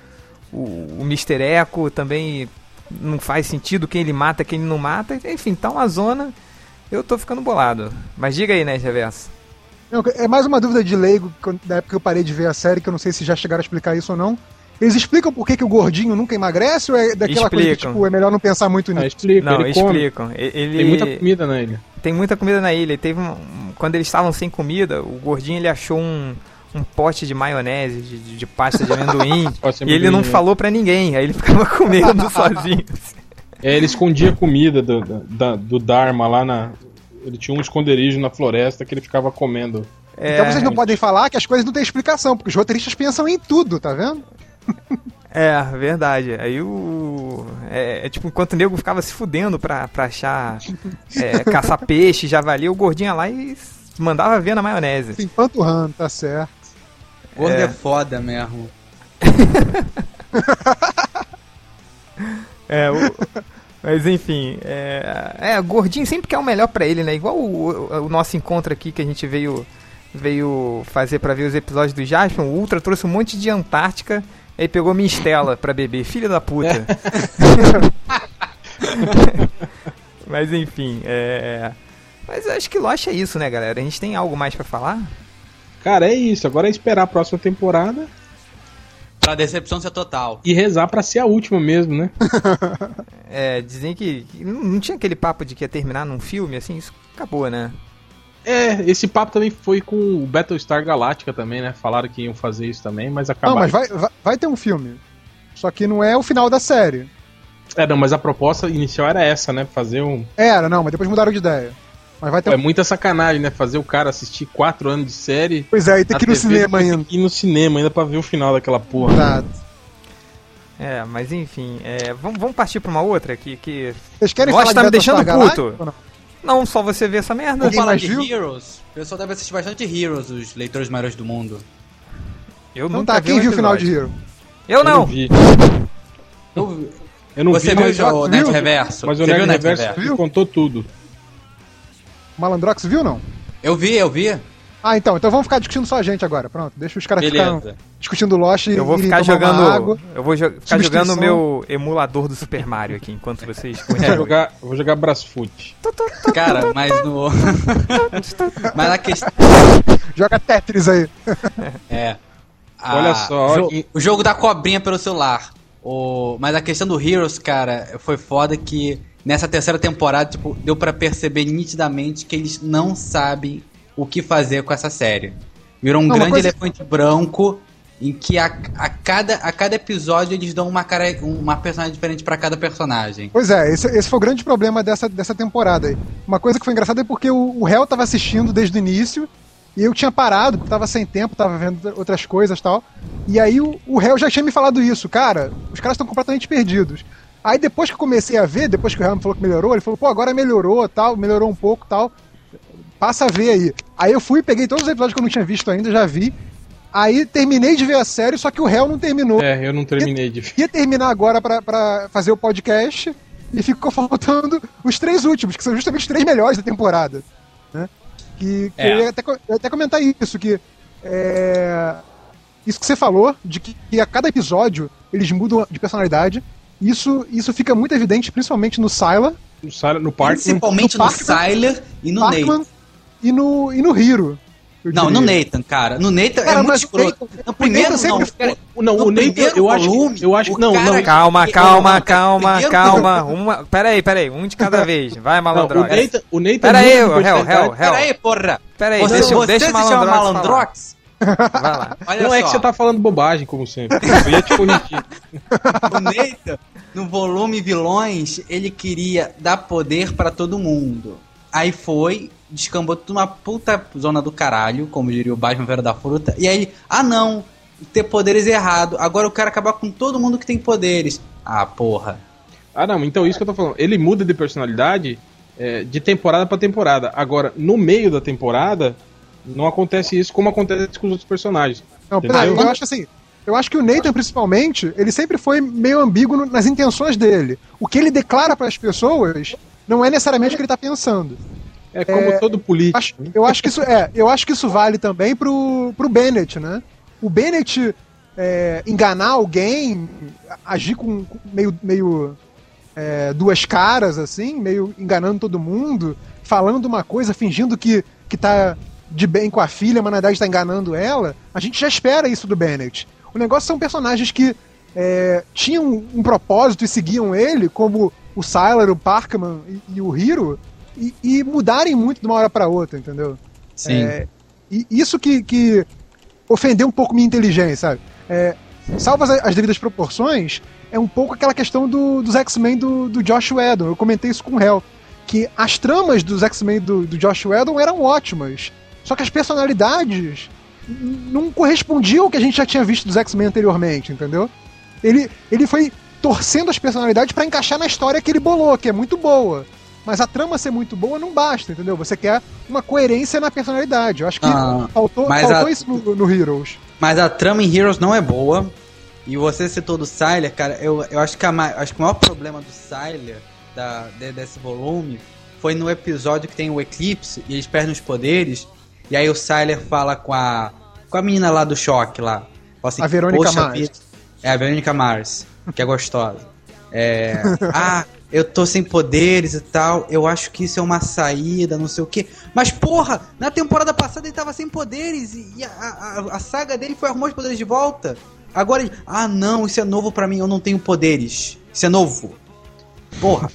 o, o Mr. Echo também não faz sentido quem ele mata, quem ele não mata. Enfim, tá uma zona. Eu tô ficando bolado. Mas diga aí, né, Reverso. É mais uma dúvida de leigo, da época que eu parei de ver a série, que eu não sei se já chegaram a explicar isso ou não. Eles explicam por que, que o gordinho nunca emagrece ou é daquela explicam. coisa que tipo, é melhor não pensar muito nisso? Ah, explica, não, explicam. Ele... Tem muita comida na ilha. Tem muita comida na ilha. Teve um... Quando eles estavam sem comida, o gordinho ele achou um, um pote de maionese, de, de pasta de amendoim, e ele não né? falou para ninguém, aí ele ficava comendo sozinho. É, ele escondia comida do, do, do Dharma lá na. Ele tinha um esconderijo na floresta que ele ficava comendo. É... Então vocês não podem falar que as coisas não têm explicação, porque os roteiristas pensam em tudo, tá vendo? É, verdade. Aí o. É, é, tipo, enquanto o nego ficava se fudendo pra, pra achar. É, caçar peixe, javali, o gordinho ia lá e mandava ver na maionese. Sim, panturrando, tá certo. Gordo é, é foda mesmo. é, o, mas enfim, é, é, gordinho sempre quer o melhor para ele, né? Igual o, o, o, nosso encontro aqui que a gente veio veio fazer para ver os episódios do Jasper, o Ultra trouxe um monte de Antártica e pegou minha Estela pra beber, filha da puta. Mas enfim, é. Mas acho que Lost é isso, né, galera? A gente tem algo mais para falar? Cara, é isso. Agora é esperar a próxima temporada. Pra decepção ser total. E rezar pra ser a última mesmo, né? é, dizem que não tinha aquele papo de que ia terminar num filme, assim, isso acabou, né? É, esse papo também foi com o Battlestar Galactica também, né? Falaram que iam fazer isso também, mas acabaram. Não, mas vai, vai, vai ter um filme. Só que não é o final da série. É, não, mas a proposta inicial era essa, né? Fazer um. Era, não, mas depois mudaram de ideia. Mas vai ter É muita sacanagem, né? Fazer o cara assistir quatro anos de série. Pois é, e ter que ir no cinema ainda. Tem que ir no cinema ainda pra ver o final daquela porra. Exato. É, mas enfim, é, vamos, vamos partir pra uma outra que. que... Vocês querem Nossa, falar tá me deixando puto. Não? Não? só você vê essa merda. Vamos falar de viu? Heroes. O pessoal deve assistir bastante Heroes, os leitores maiores do mundo. Eu não tá, quem viu o final de Hero? Eu não. Eu não vi. Eu, eu não Você vi, viu o Net Reverso? Mas o Net Reverso Reverso contou tudo. Malandrox viu não? Eu vi, eu vi. Ah, então, então vamos ficar discutindo só a gente agora. Pronto, deixa os caras ficarem discutindo Lost Eu vou ficar jogando. Água, eu vou jo ficar jogando o meu emulador do Super Mario aqui enquanto vocês vou jogar, vou jogar Brasfoot. Cara, mas no. mas a questão. Joga Tetris aí. é. A... Olha só. Jo o jogo da cobrinha pelo celular. O... Mas a questão do Heroes, cara, foi foda que nessa terceira temporada, tipo, deu para perceber nitidamente que eles não sabem o que fazer com essa série. Virou um não, grande coisa... elefante branco em que a, a, cada, a cada episódio eles dão uma, cara, uma personagem diferente para cada personagem. Pois é, esse, esse foi o grande problema dessa, dessa temporada. Uma coisa que foi engraçada é porque o, o réu tava assistindo desde o início E eu tinha parado, porque tava sem tempo, tava vendo outras coisas e tal. E aí o, o réu já tinha me falado isso, cara, os caras estão completamente perdidos. Aí depois que eu comecei a ver, depois que o réu me falou que melhorou, ele falou, pô, agora melhorou, tal, melhorou um pouco tal. Passa a ver aí. Aí eu fui, peguei todos os episódios que eu não tinha visto ainda, já vi. Aí terminei de ver a série, só que o réu não terminou. É, eu não terminei de ver. Ia terminar agora pra, pra fazer o podcast e ficou faltando os três últimos, que são justamente os três melhores da temporada. Né? Que, que É. eu, ia até, eu ia até comentar isso, que é, isso que você falou, de que, que a cada episódio eles mudam de personalidade. Isso, isso fica muito evidente, principalmente no Sylar, No, Sara- no parque. Principalmente no no, e no Parkman Nathan. E no, e no Hiro. eu Não, no. Nathan, cara. No Nathan Cara, é muito escroto. No o primeiro, não. cara, Não, no o Nathan, primeiro eu acho, volume, eu acho o não, cara- não. Calma, que- calma, calma, primeiro calma. Uma, peraí, peraí, um de cada vez. Vai, Não, o malandro. Nathan, o Nathan Pera aí, réu, réu, réu. Pera aí, porra. Peraí, você deixa, você deixa se chama malandrox falar. Malandrox? Vai lá. Olha Não só. é que você tá falando bobagem, como sempre. Eu ia te corrigir. O Nathan, no volume vilões, ele queria dar poder pra todo mundo. Aí foi, descambou tudo uma puta zona do caralho, como diria o Batman Vera da Fruta. E aí, ah não, ter poderes é errado. Agora eu quero acabar com todo mundo que tem poderes. Ah, porra. Ah, não, então isso que eu tô falando. Ele muda de personalidade é, de temporada pra temporada. Agora, no meio da temporada, não acontece isso como acontece com os outros personagens. Não, peraí, eu acho assim. Eu acho que o Nathan, principalmente, ele sempre foi meio ambíguo nas intenções dele. O que ele declara para as pessoas não é necessariamente o que ele tá pensando. É como todo político. Acho- eu acho que isso é, eu acho que isso vale também pro, pro Bennett, né? O Bennett é, enganar alguém, agir com, com meio, meio é, duas caras, assim, meio enganando todo mundo, falando uma coisa, fingindo que, que tá de bem com a filha, mas na verdade tá enganando ela. A gente já espera isso do Bennett. O negócio são personagens que é, tinham um propósito e seguiam ele, como o Sylar, o Parkman e, e o Hiro, e, e mudarem muito de uma hora para outra, entendeu? Sim. É, e isso que, que ofendeu um pouco minha inteligência, sabe? É, salvo as, as devidas proporções, é um pouco aquela questão do- dos X-Men do, do Josh Whedon. Eu comentei isso com o Hell. Que as tramas dos X-Men do, do Josh Whedon eram ótimas. Só que as personalidades não correspondiam ao que a gente já tinha visto dos X-Men anteriormente, entendeu? Ele, ele foi torcendo as personalidades pra encaixar na história que ele bolou, que é muito boa. Mas a trama ser muito boa não basta, entendeu? Você quer uma coerência na personalidade. Eu acho que Ah, faltou, faltou a- isso no, no Heroes. Mas a trama em Heroes não é boa. E você citou do Sylar, cara, eu, eu acho, que a, acho que o maior problema do Sylar, da, de- desse volume, foi no episódio que tem o eclipse e eles perdem os poderes. E aí o Sylar fala com a. com a menina lá do choque lá. Assim, A Verônica "Poxa Mars." vida." É, a Verônica Mars, que é gostosa. É. ah, eu tô sem poderes e tal. Eu acho que isso é uma saída, não sei o quê. Mas, porra, na temporada passada ele tava sem poderes e e a, a, a saga dele foi arrumar os poderes de volta. Agora ele. Ah, não, isso é novo pra mim, eu não tenho poderes. Isso é novo. Porra.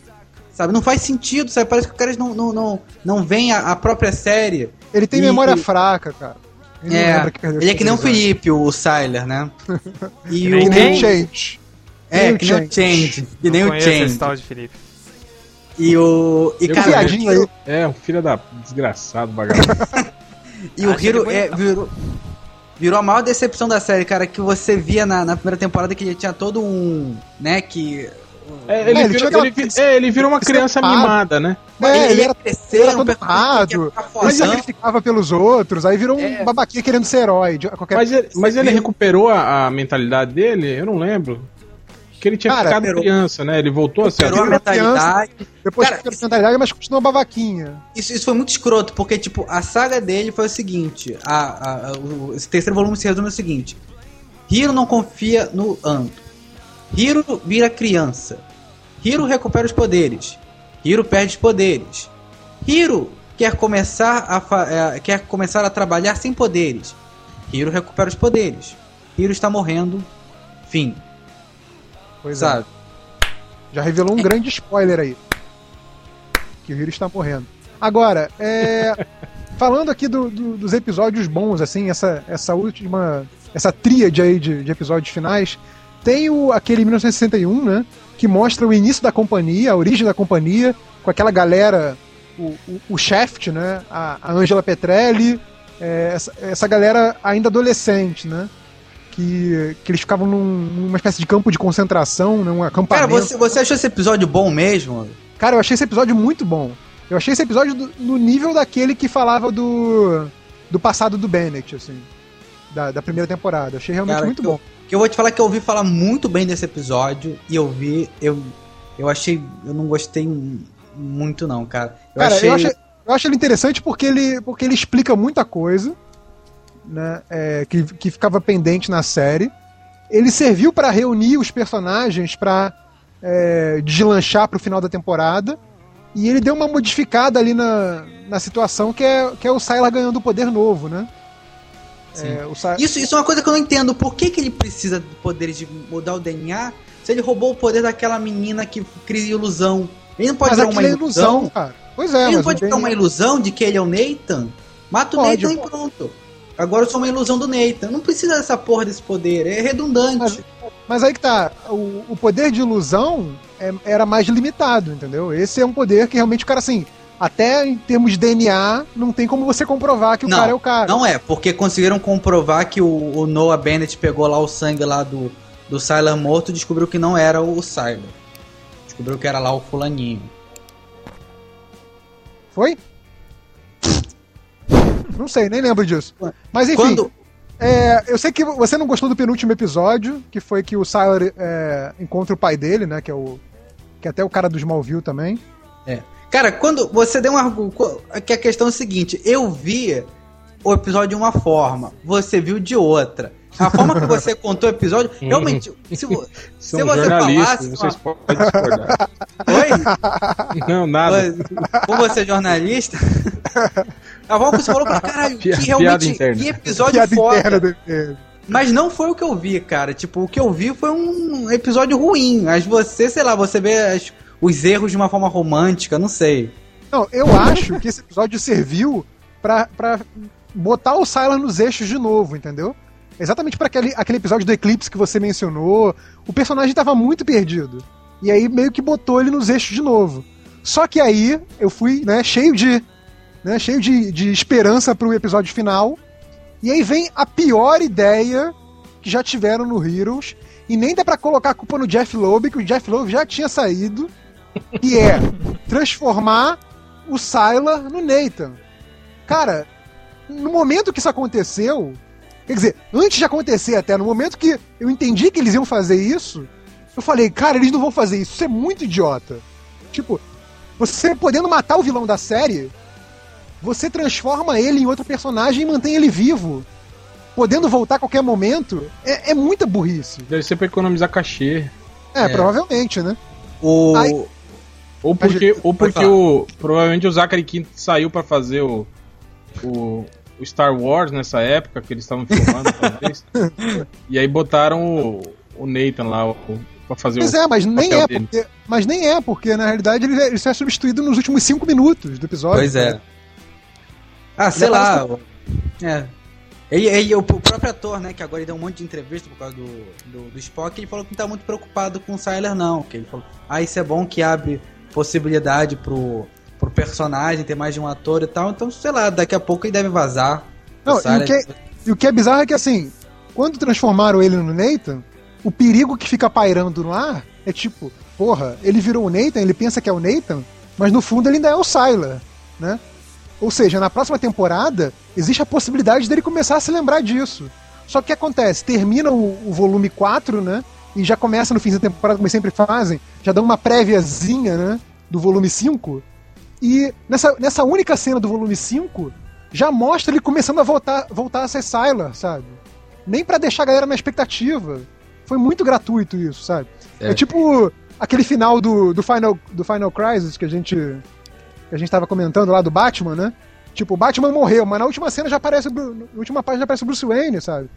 Sabe, não faz sentido, sabe? Parece que os caras não, não, não, não veem a, a própria série. Ele tem E- memória e- fraca, cara. Ele não É, ele é que nem o. Felipe, o Sylar, né? E Que o. Nem o Change. É, nem o que nem o Change. Change. Que nem o Change. tal de Felipe. E o. E, Eu cara, Piadinha aí. É, um filho da desgraçado, vagabundo. E o Achei Hiro ele é, bonitão. virou, virou a maior decepção da série, cara, que você via na, na primeira temporada que ele tinha todo um. né, que. É, É, ele, ele virou, aquela- ele é, ele virou uma criança mimada, né? É, ele ele era um todo que ia errado, ficar ele sacrificava pelos outros, aí virou um É. babaquinha querendo ser herói. qualquer... Mas ele, mas ele recuperou a, a mentalidade dele? Eu não lembro. Que ele tinha Cara, ficado recuperou. criança, né? Ele voltou a ser a mentalidade. Depois Cara, que a mentalidade, mas continua babaquinha. Isso, isso foi muito escroto, porque, tipo, a saga dele foi o seguinte: a, a- o, esse terceiro volume se resume no seguinte: Hiro não confia no Ando. Hiro vira criança. Hiro recupera os poderes. Hiro perde os poderes. Hiro quer começar a, é, quer começar a trabalhar sem poderes. Hiro recupera os poderes. Hiro está morrendo. Fim. Pois é. sabe? Já revelou um grande spoiler aí. Que o Hiro está morrendo. Agora, é, falando aqui do- do- dos episódios bons, assim, essa, essa última. Essa tríade aí de, de episódios finais. Tem o, aquele 1961, né? Que mostra o início da companhia, a origem da companhia, com aquela galera, o, o, o Shaft, né? A, a Angela Petrelli, é, essa, essa galera ainda adolescente, né? Que, que eles ficavam num- numa espécie de campo de concentração, né? um Cara, acampamento. você, você achou esse episódio bom mesmo? Cara, eu achei esse episódio muito bom. Eu achei esse episódio do- no nível daquele que falava do, do passado do Bennett, assim. Da, da primeira temporada. Achei realmente Cara, muito que eu- bom. Que eu vou te falar que eu ouvi falar muito bem desse episódio e eu vi, eu, eu achei, eu não gostei muito não, cara. Eu Cara, achei, eu, acho, eu acho ele interessante porque ele, porque ele explica muita coisa, né? é, que, que ficava pendente na série. Ele serviu pra reunir os personagens pra é, deslanchar pro final da temporada. E ele deu uma modificada ali na, na situação que é, que é o Sylar ganhando poder novo, né? É, o Isso, isso é uma coisa que eu não entendo. Por que, que ele precisa de poderes de mudar o DNA se ele roubou o poder daquela menina que cria ilusão? Ele não pode mas uma é ilusão. ilusão, cara. Pois é, ele não pode tem- uma ilusão de que ele é o Nathan? Mata o Pode, Nathan e pode. pronto. Agora eu sou uma ilusão do Nathan. Não precisa dessa porra desse poder. É redundante. Mas- Mas aí que tá, o, o poder de ilusão é- era mais limitado, entendeu? Esse é um poder que realmente o cara, assim, até em termos de DNA, não tem como você comprovar que o Não, cara é o cara. Não é, porque conseguiram comprovar que o, o Noah Bennett pegou lá o sangue lá do, do Sylar morto e descobriu que não era o Sylar. Descobriu que era lá o fulaninho. Foi? Não sei, nem lembro disso. Mas enfim, Quando, é, eu sei que você não gostou do penúltimo episódio, que foi que o Sylar é, encontra o pai dele, né? Que é o. Que é até o cara do Smallville também. Cara, quando você deu um argumento. Que a questão é a seguinte: eu vi o episódio de uma forma, você viu de outra. A forma que você contou o episódio, realmente. Se, vo- se São você falasse. vocês podem discordar. Oi? Não, nada. Como você é jornalista. A forma que você falou pra caralho, que realmente. Que episódio Piada foda. interna do. Mas não foi o que eu vi, cara. Tipo, o que eu vi foi um episódio ruim. Mas você, sei lá, você vê as- os erros de uma forma romântica, não sei. Não, eu acho que esse episódio serviu pra, pra botar o Sylar nos eixos de novo, entendeu? Exatamente para aquele, aquele episódio do Eclipse que você mencionou. O personagem tava muito perdido. E aí meio que botou ele nos eixos de novo. Só que aí eu fui, né, cheio de. Né, cheio de, de esperança pro episódio final. E aí vem a pior ideia que já tiveram no Heroes. E nem dá pra colocar a culpa no Jeff Loeb, que o Jeff Loeb já tinha saído. Que é transformar o Sylar no Nathan. Cara, no momento que isso aconteceu, quer dizer, antes de acontecer até, no momento que eu entendi que eles iam fazer isso, eu falei, cara, eles não vão fazer isso, isso é muito idiota. Tipo, você podendo matar o vilão da série, você transforma ele em outro personagem e mantém ele vivo. Podendo voltar a qualquer momento, é, é muita burrice. Deve ser pra economizar cachê. É, É. provavelmente, né? O. Ai. Ou porque, ou Pode porque o, provavelmente o Zachary Quinto saiu pra fazer o, o, o Star Wars nessa época que eles estavam filmando, talvez. E aí botaram o, o Nathan lá o, pra fazer Pois o. é, mas nem é, dele. porque, mas nem é, porque na realidade ele, ele só é substituído nos últimos cinco minutos do episódio. Pois é. Ah, sei Ele lá. É. Ele, ele- o próprio ator, né, que agora ele deu um monte de entrevista por causa do, do, do Spock, ele falou que não tá muito preocupado com o Sylar, não. Que ele falou, ah, isso é bom que abre possibilidade pro, pro personagem ter mais de um ator e tal. Então, sei lá, daqui a pouco ele deve vazar. Não, e, o que, e o que é bizarro é que assim, quando transformaram ele no Nathan, o perigo que fica pairando no ar é tipo, porra, ele virou o Nathan, ele pensa que é o Nathan, mas no fundo ele ainda é o Sylar, né? Ou seja, na próxima temporada, existe a possibilidade dele começar a se lembrar disso. Só que o que acontece? Termina o, o volume 4, né? E já começa no fim da temporada, como eles sempre fazem, já dão uma préviazinha, né? Do volume 5. E nessa, nessa única cena do volume 5, já mostra ele começando a voltar, voltar a ser Sylar, sabe? Nem pra deixar a galera na expectativa. Foi muito gratuito isso, sabe? É, É. tipo aquele final do, do, Final, do Final Crisis que a gente que a gente tava comentando lá do Batman, né? Tipo, o Batman morreu, mas na última cena já aparece na última página já aparece o Bruce Wayne, sabe?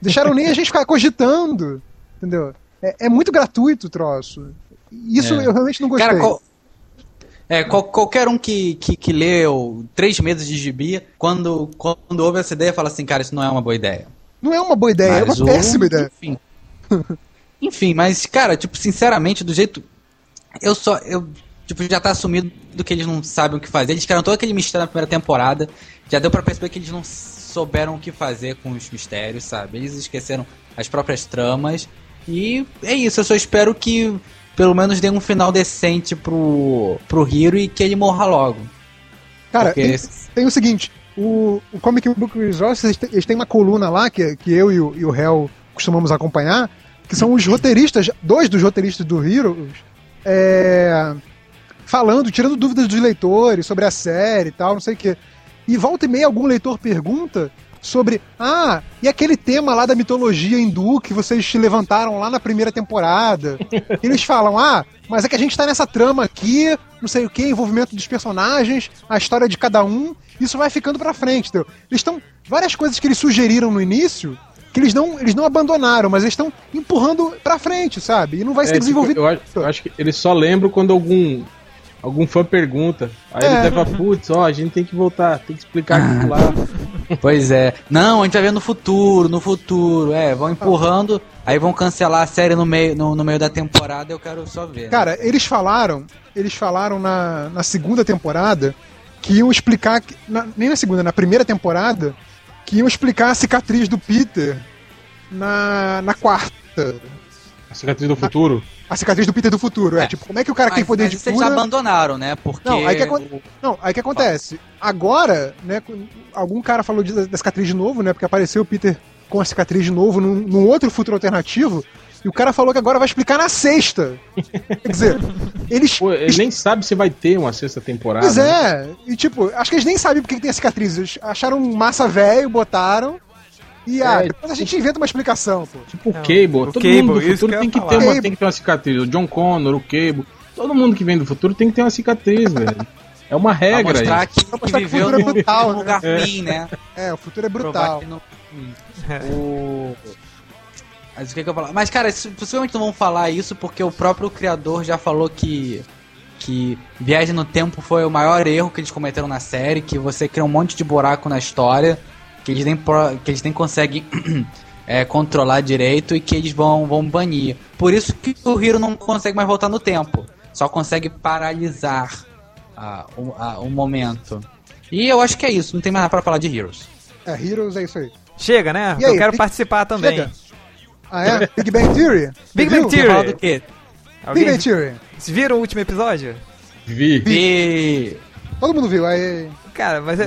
Deixaram nem a gente ficar cogitando, entendeu? É, é muito gratuito o troço. Isso É. eu realmente não gostei. Cara, qual- é, qual- qualquer um que, que, que leu três meses de gibi, quando, quando ouve essa ideia, fala assim, cara, isso não é uma boa ideia. Não é uma boa ideia, é Mas uma o- péssima ideia. Enfim. Enfim, mas, cara, tipo, sinceramente, do jeito. Eu só. Eu, tipo, já tá assumido do que eles não sabem o que fazer. Eles criaram todo aquele mistério na primeira temporada. Já deu pra perceber que eles não souberam o que fazer com os mistérios, sabe? Eles esqueceram as próprias tramas. E é isso, eu só espero que pelo menos dê um final decente pro, pro Hiro e que ele morra logo. Cara, Porque tem, tem o seguinte: o, o Comic Book Resources eles têm- eles têm uma coluna lá que, que eu e o, e o Hel costumamos acompanhar, que são os roteiristas, dois dos roteiristas do Heroes, é, falando, tirando dúvidas dos leitores sobre a série e tal, não sei o quê. E volta e meia algum leitor pergunta sobre, ah, e aquele tema lá da mitologia hindu que vocês levantaram lá na primeira temporada? Eles falam, ah, mas é que a gente tá nessa trama aqui, não sei o que, envolvimento dos personagens, a história de cada um, isso vai ficando pra frente, entendeu? Eles estão. Várias coisas que eles sugeriram no início, que eles não, eles não abandonaram, mas eles estão empurrando pra frente, sabe? E não vai É, ser tipo, desenvolvido. eu, acho, eu acho que eles só lembram quando algum algum fã pergunta. Aí É. ele até fala, putz, ó, a gente tem que voltar, tem que explicar aquilo lá. Pois é. Não, a gente vai ver no futuro, no futuro. É, vão empurrando, aí vão cancelar a série no meio, no, no meio da temporada eu quero só ver. Cara, eles falaram, eles falaram na, na segunda temporada que iam explicar, que- na- nem na segunda, na primeira temporada, que iam explicar a cicatriz do Peter na, na quarta. A cicatriz do futuro. A cicatriz do Peter do futuro, é. É. Tipo, como é que o cara que tem mas, poder mas de eles cura... já abandonaram, né? Porque. Não, aí que acon- Não, aí que acontece? Agora, né, algum cara falou de- da cicatriz de novo, né, porque apareceu o Peter com a cicatriz de novo num, num outro futuro alternativo, e o cara falou que agora vai explicar na sexta. Quer dizer, eles... Pô, ele nem sabe se vai ter uma sexta temporada. Pois né? é, e tipo, acho que eles nem sabem por que tem a cicatriz. Eles acharam massa velho, botaram. E ah, É, depois a gente inventa uma explicação, pô. Tipo o Não, Cable. o Todo Cable, mundo do futuro tem que, ter uma, tem que ter uma cicatriz. O John Connor, o Cable. Todo mundo que vem do futuro tem que ter uma cicatriz, velho. É uma Pra regra mostrar isso. que, Pra que mostrar que o futuro é num, brutal, num lugar né? ruim, né? É, o futuro é brutal. que não- O... Mas o que, que eu vou falar? Mas, cara, possivelmente não vão falar isso porque o próprio criador já falou que. Que Viagem no Tempo foi o maior erro que eles cometeram na série, que você cria um monte de buraco na história, que eles nem, pro- que eles nem conseguem é, controlar direito e que eles vão, vão banir. Por isso que o Hiro não consegue mais voltar no tempo. Só consegue paralisar ah, o, ah, o momento. E eu acho que é isso, não tem mais nada pra falar de Heroes. É, Heroes é isso aí. Chega, né? E aí, eu quero Big- participar também. Chega. Ah, é? Big Bang Theory? Big? Bang Theory. fala do quê? Big Bang Theory. Vocês viram o último episódio? Vi. Vi. Todo mundo viu. Aí, Cara, mas é.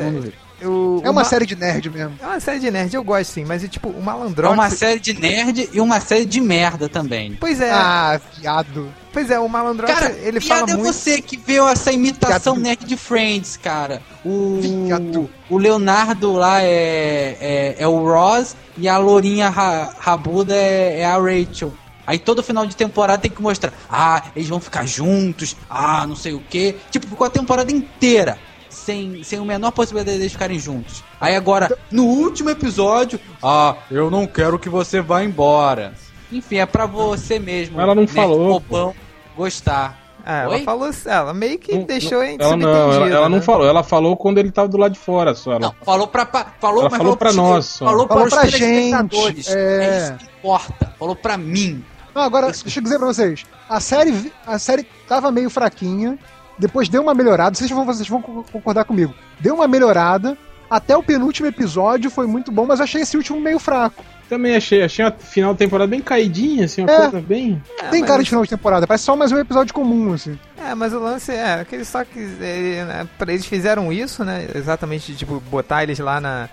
Eu- é uma série de nerd mesmo. É uma série de nerd, eu gosto sim, mas é tipo, o É malandrox. uma série de nerd e uma série de merda também. Pois é, Ah, viado. pois é, o malandrox, Cara, ele fala é muito. você que viu essa imitação Viado. nerd de Friends, cara. O, Viado. o Leonardo lá é, é, é o Ross e a lourinha ra, rabuda é, é a Rachel. Aí todo final de temporada tem que mostrar, ah, eles vão ficar juntos, ah, não sei o que. Tipo, ficou a temporada inteira sem, sem a menor possibilidade deles ficarem juntos. Aí agora, no último episódio, ah, eu não quero que você vá embora. Enfim, é pra você mesmo. Ela não falou, bobão, gostar. Ah, ela Oi? falou, ela meio que Não- deixou em Ela não, ela, ela não né? falou. Ela falou quando ele tava do lado de fora só. Ela, Não, falou pra. pa- Falou, Ela mas falou pra pros- nós só. Falou, Falou para pra os telespectadores. gente, é. É isso que importa. Falou pra mim. Não, agora, deixa eu dizer pra vocês. A série, a série tava meio fraquinha, depois deu uma melhorada, vocês vão, vocês vão co- concordar comigo. Deu uma melhorada, até o penúltimo episódio foi muito bom, mas eu achei esse último meio fraco. também achei, achei a final da temporada bem caidinha, assim, uma É. coisa bem. É, Tem mas- cara de final de temporada, parece só mais um episódio comum, assim. É, mas o lance é que eles só que é, né, eles fizeram isso, né? Exatamente, tipo, botar eles lá na,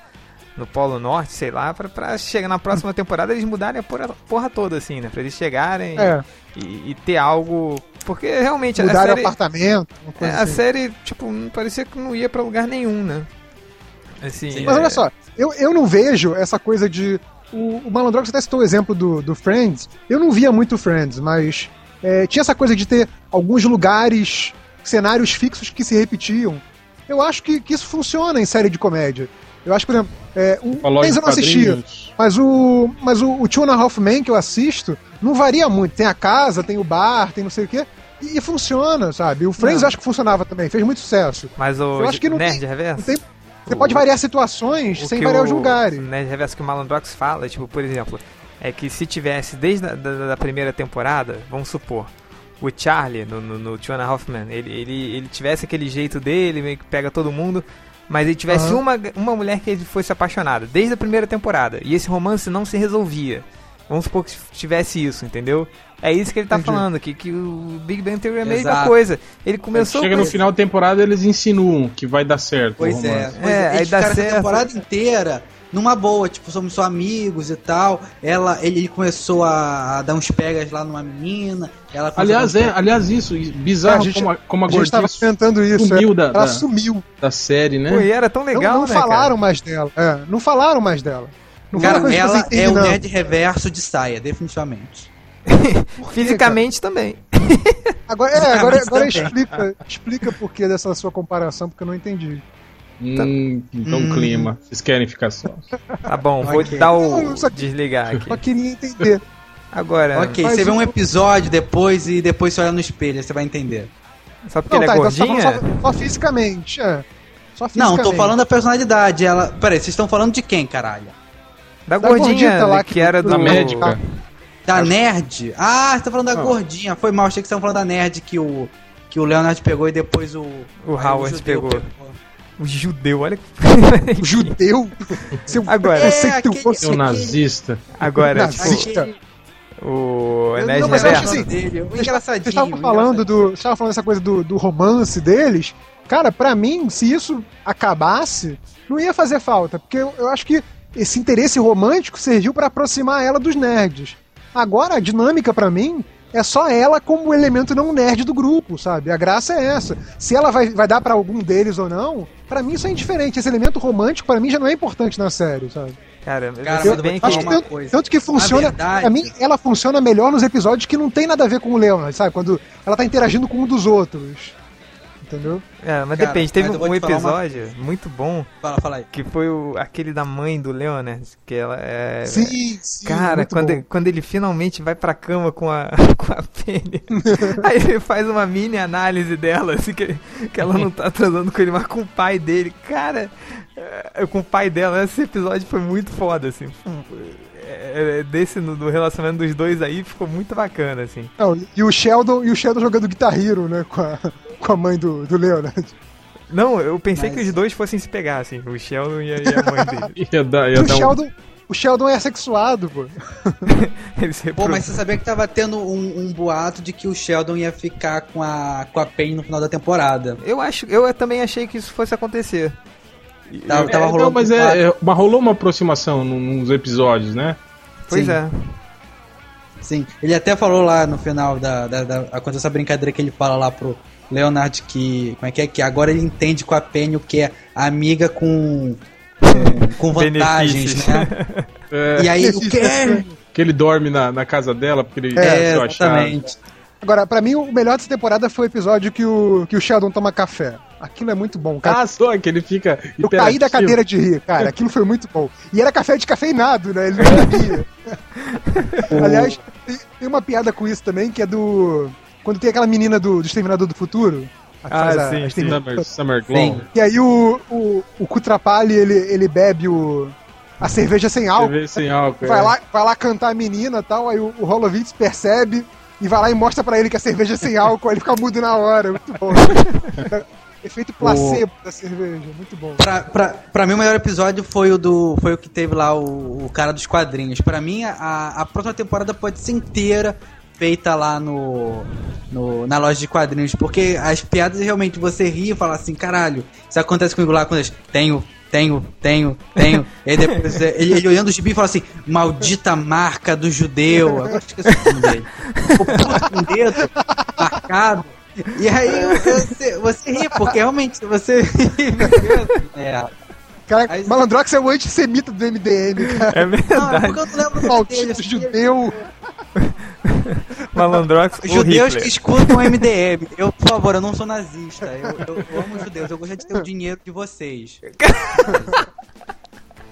no Polo Norte, sei lá, pra, pra chegar na próxima temporada eles mudarem a porra, porra toda, assim, né? Pra eles chegarem É, e, e ter algo. Porque realmente a mudaram série, apartamento, uma é, a assim. série, tipo, parecia que não ia pra lugar nenhum, né? Assim, Sim. Mas é- olha só, eu, eu não vejo essa coisa de. O, o Malandrox até citou o exemplo do, do Friends. Eu não via muito Friends, mas é, tinha essa coisa de ter alguns lugares, cenários fixos que se repetiam. Eu acho que, que isso funciona em série de comédia. Eu acho, por exemplo, é, o Friends eu não assistia, mas o, mas o, o Two and a Half Men que eu assisto não varia muito. Tem a casa, tem o bar, tem não sei o quê. E, e funciona, sabe? O Friends Não. acho que funcionava também, fez muito sucesso. Mas o Eu acho que não Nerd tem- Reverso. Não tem- você pode variar situações o sem variar o- os lugares. O Nerd Reverso que o Malandrox fala, tipo, por exemplo, é que se tivesse desde a da, da- primeira temporada, vamos supor, o Charlie no, no, no Two and a Half Men, ele, ele, ele tivesse aquele jeito dele, meio que pega todo mundo, mas ele tivesse Aham. uma, uma mulher que ele fosse apaixonado, desde a primeira temporada, e esse romance não se resolvia. Vamos supor que tivesse isso, entendeu? É isso que ele tá Entendi. falando, que, que o Big Bang Theory é a mesma Exato. coisa. Ele começou Chega com no esse- final da temporada eles insinuam que vai dar certo. o Pois é, pois É, é. aí Eles dá certo. essa temporada inteira numa boa, tipo, somos só amigos e tal. Ela, ele, ele começou a, a dar uns pegas lá numa menina. Ela Aliás, a é, aliás, isso, bizarro A gente- como a, como a A gente tava comentando isso. sumiu é. da- Ela da- sumiu. da série, né? Pô, e era tão Não- legal, não né, falaram mais dela. É, não falaram mais dela. Não Cara, ela entende, é o não. nerd reverso de saia, definitivamente. Fisicamente também. Agora, é, agora, agora também. explica, explica por que dessa sua comparação, porque eu não entendi. Hum, então Hum. clima. Vocês querem ficar sós? Tá bom, vou Ok. dar o. Não, só que- desligar aqui. Só queria entender. Agora, ok, você vê o- um episódio depois e depois você olha no espelho, você vai entender. só porque Não, ele tá, é então tá gordinha? falando só, só fisicamente. É. Só Não, fisicamente. tô falando da personalidade. Ela. Peraí, vocês estão falando de quem, caralho? Da, Da gordinha, gordita lá que, que- era do. Da médica. Da nerd? Ah, você tá falando da Não. gordinha. Foi mal, achei que você tava falando da nerd que o. Que o Leonard pegou e depois o. O Howard judeu pegou. O judeu, olha que. O judeu. Seu Agora- preconceituoso. Seu nazista. Agora, tipo, Nazista. o Eu- Nerd não, mas eu acho Reverso. assim, dele, o Vocês engraçadinho. Vocês estavam falando do. Falando essa coisa do, do romance deles. Cara, pra mim, se isso acabasse, não ia fazer falta. Porque eu, eu acho que esse interesse romântico serviu pra aproximar ela dos nerds. Agora, a dinâmica pra mim é só ela como elemento não nerd do grupo, sabe? A graça é essa. Se ela vai, vai dar pra algum deles ou não, pra mim isso é indiferente. Esse elemento romântico pra mim já não é importante na série, sabe? Cara, Cara, eu bem. Acho que uma tanto, coisa. tanto que funciona. verdade- Pra mim, ela funciona melhor nos episódios que não tem nada a ver com o Leonard, sabe? Quando ela tá interagindo com um dos outros. Entendeu? É, mas Cara, depende. Teve mas um te falar uma- episódio muito bom Fala, fala aí. que foi o, aquele da mãe do Leonard. Que ela é. sim, sim. Cara, quando, ele, quando ele finalmente vai pra cama com a, com a Penny, aí ele faz uma mini análise dela, assim, que, que ela não tá transando com ele, mas com o pai dele. Cara, é, com o pai dela, esse episódio foi muito foda, assim. É, é, Desse, no, do relacionamento dos dois aí, ficou muito bacana, assim. Não, e o Sheldon, e o Sheldon jogando Guitar Hero, né? Com a, com a mãe do, do Leonard. Não, eu pensei Mas- que os dois fossem se pegar, assim, o Sheldon e a, e a mãe dele. Ia dar, ia o dar um... Sheldon, o Sheldon é assexuado, pô. Pô, mas você sabia que tava tendo um, um boato de que o Sheldon ia ficar com a, com a Penny no final da temporada. Eu acho, eu também achei que isso fosse acontecer. Tava, É, tava não, rolando. mas um boato. é, é, mas rolou uma aproximação num- nos episódios, né? Pois Sim. é. Sim, ele até falou lá no final da, da, da aconteceu essa brincadeira que ele fala lá pro Leonard que como é que é que agora ele entende com a Penny o que é amiga com é, com vantagens, Benefícios. né? É, E aí o quê? que ele dorme na, na casa dela porque ele É, exatamente. Agora, pra mim, o melhor dessa temporada foi o episódio que o, que o Sheldon toma café. Aquilo é muito bom, cara. Ah, só que ele fica. Eu caí da cadeira de rir, cara. Aquilo foi muito bom. E era café de cafeinado, né? Ele não sabia. Aliás, tem, uma piada com isso também, que é do. Quando tem aquela menina do, do Exterminador do Futuro. Ah, sim, a sim. Summer, Summer Glow. E aí o, o, o Kutrapali, ele, ele bebe o, a cerveja sem álcool. Cerveja sem álcool. Vai é. lá, vai lá cantar a menina e tal, aí o, o Holovitz percebe e vai lá e mostra pra ele que a cerveja é sem álcool, aí ele fica mudo na hora, muito bom. Efeito placebo da cerveja, muito bom. Pra, pra, pra mim o melhor episódio foi o do foi o que teve lá o, o cara dos quadrinhos. Pra mim a, a próxima temporada pode ser inteira feita lá no, no na loja de quadrinhos, porque as piadas realmente você ri e fala assim, caralho, isso acontece comigo lá quando eles tenho tenho, tenho, tenho. E depois ele, ele olhando o gibi e fala assim: maldita marca do judeu. Agora eu esqueci o nome dele. O puto com o dedo marcado. E aí você, você ri, porque realmente você ri, meu Deus. É. Cara, Aí- Malandrox é o antissemita do MDM, cara. É Não, é verdade. porque eu não lembro. Maldito assim, judeu. Malandrox Judeus Hitler. que escutam MDM. Eu, por favor, eu não sou nazista. Eu, eu, eu amo judeus. Eu gostaria de ter o dinheiro de vocês.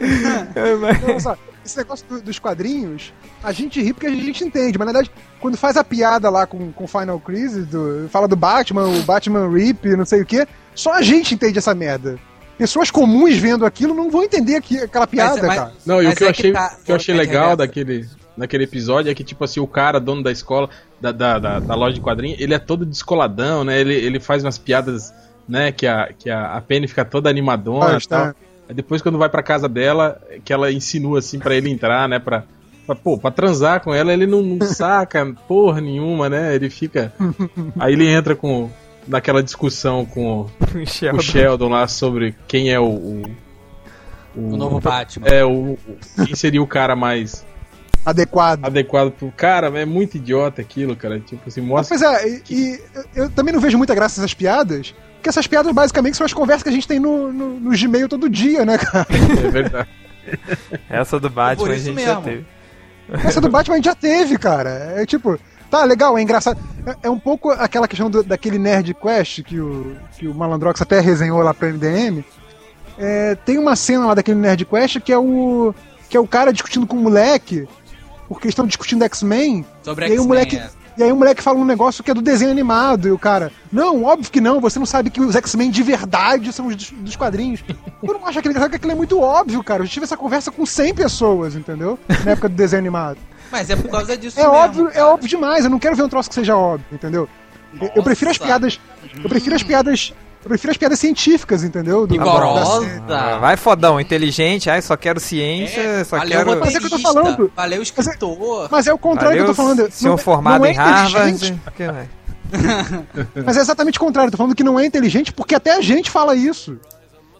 É, mas- Então, sabe, esse negócio do- dos quadrinhos, a gente ri porque a gente entende, mas na verdade, quando faz a piada lá com o Final Crisis, do- fala do Batman, o Batman Rip, não sei o que, só a gente entende essa merda. Pessoas comuns vendo aquilo não vão entender aqui, aquela piada, mas- cara. Não, e o Mas que eu é que achei, tá, que eu achei é legal daquele, naquele episódio é que, tipo assim, o cara, dono da escola, da, da, da, da loja de quadrinhos, ele é todo descoladão, né? Ele, ele faz umas piadas, né? Que a, que a, a Penny fica toda animadona e tal. Aí depois, quando vai pra casa dela, que ela insinua assim para ele entrar, né? Pra, pra, pô, pra transar com ela, ele não, não saca porra nenhuma, né? Ele fica. Aí ele entra com. naquela discussão com o Sheldon, o Sheldon lá sobre quem é o. O, o, o novo Batman. É, o, quem seria o cara mais adequado. Adequado pro cara, é muito idiota aquilo, cara. Tipo assim, mostra. Mas é, e, e, eu também não vejo muita graça nessas piadas, porque essas piadas basicamente são as conversas que a gente tem no, no, no Gmail todo dia, né, cara? É verdade. Essa do Batman a gente mesmo. já teve. Essa do Batman a gente já teve, cara. É tipo, tá legal, é engraçado. É, é um pouco aquela questão do, daquele Nerd Quest que o, que o Malandrox até resenhou lá pro MDM. É, tem uma cena lá daquele Nerd Quest que é o. que é o cara discutindo com o moleque porque estão discutindo X-Men. Sobre X-Men. Moleque... É. E aí o moleque fala um negócio que é do desenho animado, e o cara, não, óbvio que não, você não sabe que os X-Men de verdade são os dos quadrinhos. Eu não acho aquele engraçado que aquilo é muito óbvio, cara. Eu tive essa conversa com 100 pessoas, entendeu? Na época do desenho animado. Mas é por causa disso é mesmo, óbvio, É óbvio demais, eu não quero ver um troço que seja óbvio, entendeu? Nossa. Eu prefiro as piadas. Eu prefiro as piadas eu prefiro as piadas científicas, entendeu? Do, Ah, vai fodão, inteligente, ai, só quero ciência, é, só quero. Mas é que eu tô falando. Valeu escritor. Mas é, mas é o contrário valeu, que eu tô falando. Senhor não, formado não é em Harvard. mas é exatamente o contrário, eu tô falando que não é inteligente porque até a gente fala isso.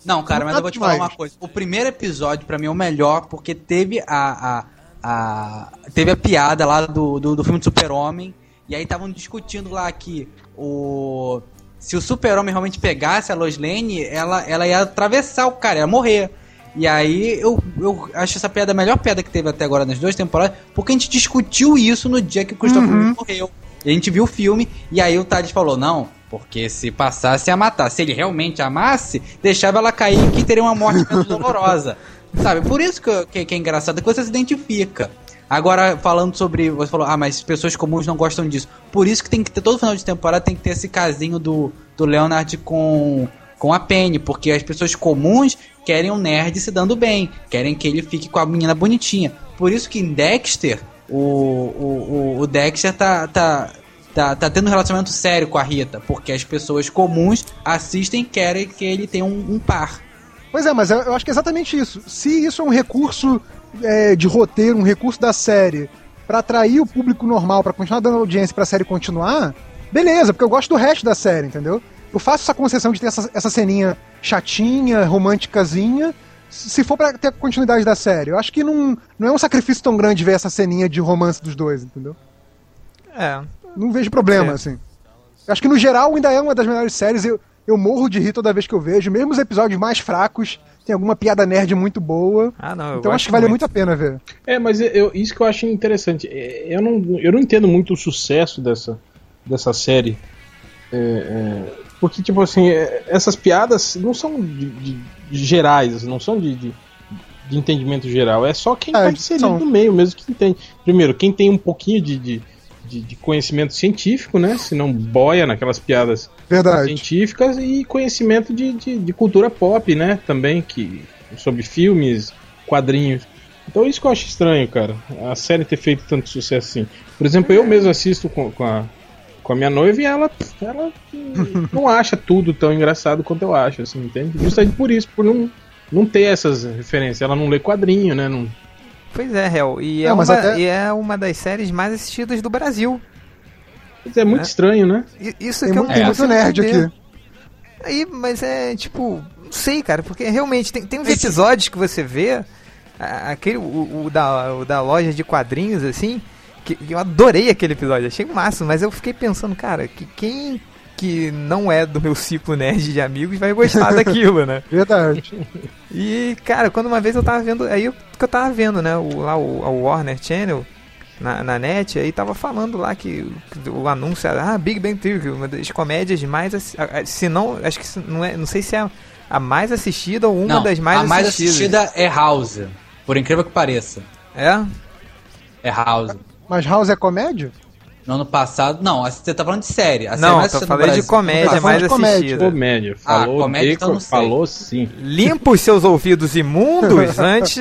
Não, cara, não mas eu vou te falar uma coisa. O primeiro episódio, para mim, é o melhor, porque teve a. a, a teve a piada lá do, do, do filme de Super-Homem. E aí estavam discutindo lá que o se o super-homem realmente pegasse a Lois Lane, ela, ela ia atravessar o cara, ia morrer. E aí eu, eu acho essa piada a melhor piada que teve até agora nas duas temporadas, porque a gente discutiu isso no dia que o Christopher uhum. morreu. E a gente viu o filme, e aí o Tades falou, não, porque se passasse a matar. Se ele realmente amasse, deixava ela cair que teria uma morte menos dolorosa. Sabe? Por isso que, que, que é engraçado, que você se identifica. Agora, falando sobre. Você falou, ah, mas pessoas comuns não gostam disso. Por isso que tem que ter, todo final de temporada tem que ter esse casinho do, do Leonard com, com a Penny. Porque as pessoas comuns querem um nerd se dando bem. Querem que ele fique com a menina bonitinha. Por isso que em Dexter, o, o, o, Dexter tá, tá, tá, tá tendo um relacionamento sério com a Rita. Porque as pessoas comuns assistem e querem que ele tenha um, um par. Pois é, mas eu acho que é exatamente isso. Se isso é um recurso é, de roteiro, um recurso da série para atrair o público normal, para continuar dando audiência para a série continuar, beleza, porque eu gosto do resto da série, entendeu? Eu faço essa concessão de ter essa, essa ceninha chatinha, românticazinha, se for para ter a continuidade da série. Eu acho que não, não é um sacrifício tão grande ver essa ceninha de romance dos dois, entendeu? É. Não vejo problema, é. assim. Eu acho que no geral ainda é uma das melhores séries. Eu, eu morro de rir toda vez que eu vejo, mesmo os episódios mais fracos tem alguma piada nerd muito boa. Ah, não, então acho que vale muito. muito a pena ver. É, mas eu, isso que eu acho interessante. É, eu não, eu não entendo muito o sucesso dessa, dessa série. É, é, porque, tipo assim, é, essas piadas não são de, de, de gerais, não são de, de, de, entendimento geral. É só quem é, tá inserido são... no meio mesmo que entende. Primeiro, quem tem um pouquinho de, de, de, conhecimento científico, né? Se não boia naquelas piadas Verdade. científicas e conhecimento de, de, de, cultura pop, né? Também, que, sobre filmes, quadrinhos. Então isso que eu acho estranho, cara. A série ter feito tanto sucesso assim. Por exemplo, eu mesmo assisto com, com, a, com a minha noiva e ela, ela não acha tudo tão engraçado quanto eu acho, assim, entende? Justamente por isso, por não, não ter essas referências. Ela não lê quadrinho, né? Não, Pois é, Hel. E, é uma, até... e é uma das séries mais assistidas do Brasil. É muito é. estranho, né? Isso tem que muito, eu é. muito nerd aqui. Aí, mas é tipo, não sei, cara, porque realmente tem, tem uns episódios que você vê, aquele, o, o, da, o da loja de quadrinhos, assim, que, eu adorei aquele episódio, achei máximo, mas eu fiquei pensando, cara, que quem que não é do meu ciclo nerd de amigos vai gostar daquilo, né? Verdade. E, cara, quando uma vez eu tava vendo, aí que eu tava vendo, né, o, lá o, o Warner Channel, na, na net, aí tava falando lá que, que o anúncio era, ah, Big Bang Theory, uma das comédias mais, se não, acho que não é, não sei se é a mais assistida ou uma não, das mais assistidas. a mais assistida é House, por incrível que pareça. É? É House. Mas House é comédia? No ano passado. Não, você tá falando de série. A série Não, assistida no falando de comédia Tá mais de comédia. assistida. Comédia. Ah, Falou, comédia, de- então não sei. falou sim. Limpa os seus ouvidos imundos antes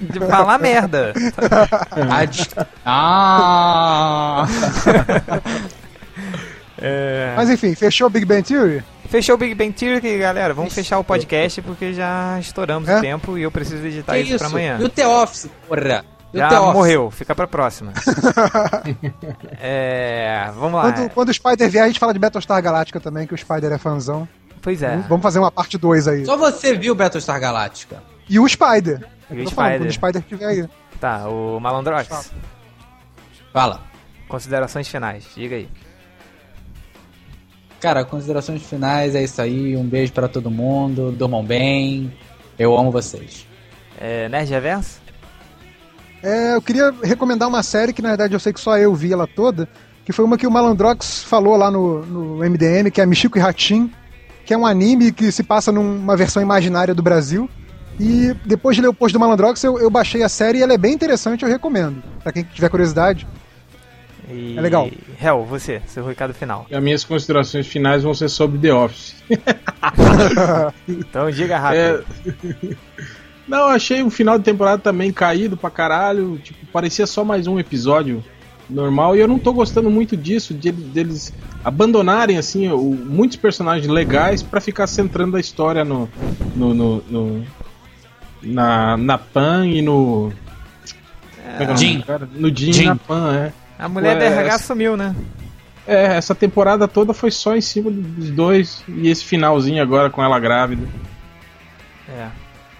de falar merda. Ah, Ah! É. Mas enfim, fechou o Big Bang Theory? Fechou o Big Bang Theory, galera. Vamos fechar o podcast porque já estouramos É? o tempo e eu preciso editar que isso, isso? pra amanhã. E o The Office, porra? Já The Office? morreu, fica pra próxima. é, vamos lá. Quando, quando o Spider vier, a gente fala de Battlestar Galactica também, que o Spider é fãzão. Pois é. Vamos fazer uma parte 2 aí. Só você viu Battlestar Galactica. E o Spider. É E o tô falando, Spider. Quando o Spider estiver aí. Tá, o Malandrox. Fala. Considerações finais, diga aí. Cara, considerações finais é isso aí. Um beijo pra todo mundo. Durmam bem. Eu amo vocês. É, Nerd Reverso? É, eu queria recomendar uma série que na verdade eu sei que só eu vi ela toda, que foi uma que o Malandrox falou lá no, no MDM, que é Michico e Ratim, que é um anime que se passa numa versão imaginária do Brasil. E depois de ler o post do Malandrox, eu, eu baixei a série e ela é bem interessante, eu recomendo. Pra quem tiver curiosidade. E... É legal. Hel, você, seu recado final. E as minhas considerações finais vão ser sobre The Office. Então diga rápido. É... Não, achei o final de temporada também caído pra caralho. Tipo, parecia só mais um episódio normal. E eu não tô gostando muito disso, de, deles abandonarem, assim, o, muitos personagens legais pra ficar centrando a história no. no, no, no- na, na Pan e no. é é Jim. No Jim, e Jim. na Pan, é. A mulher Ué, da RH essa- sumiu, né? É, essa temporada toda foi só em cima dos dois. E esse finalzinho agora com ela grávida. É.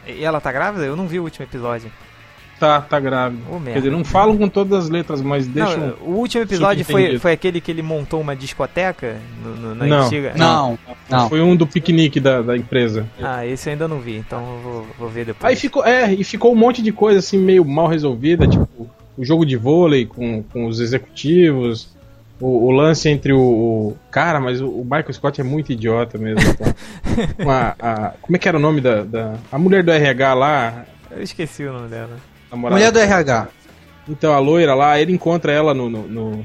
E ela tá grávida? Eu não vi o último episódio. Tá, tá grávida. Merda. Quer dizer, não falam com todas as letras, mas deixam. Não, o último episódio foi, foi aquele que ele montou uma discoteca no, no- na Não. antiga. Não, não. Foi um do piquenique da, da empresa. Ah, esse eu ainda não vi, então eu vou, vou ver depois. Aí ficou, é, e ficou um monte de coisa assim meio mal resolvida, tipo o jogo de vôlei com, com os executivos, o, o lance entre o, o- Cara, mas o, o Michael Scott é muito idiota mesmo. tá? Com a- a- como é que era o nome da, da. A mulher do RH lá, Eu esqueci o nome dela. namorada. Mulher do RH. Então, a loira lá, ele encontra ela no. no, no,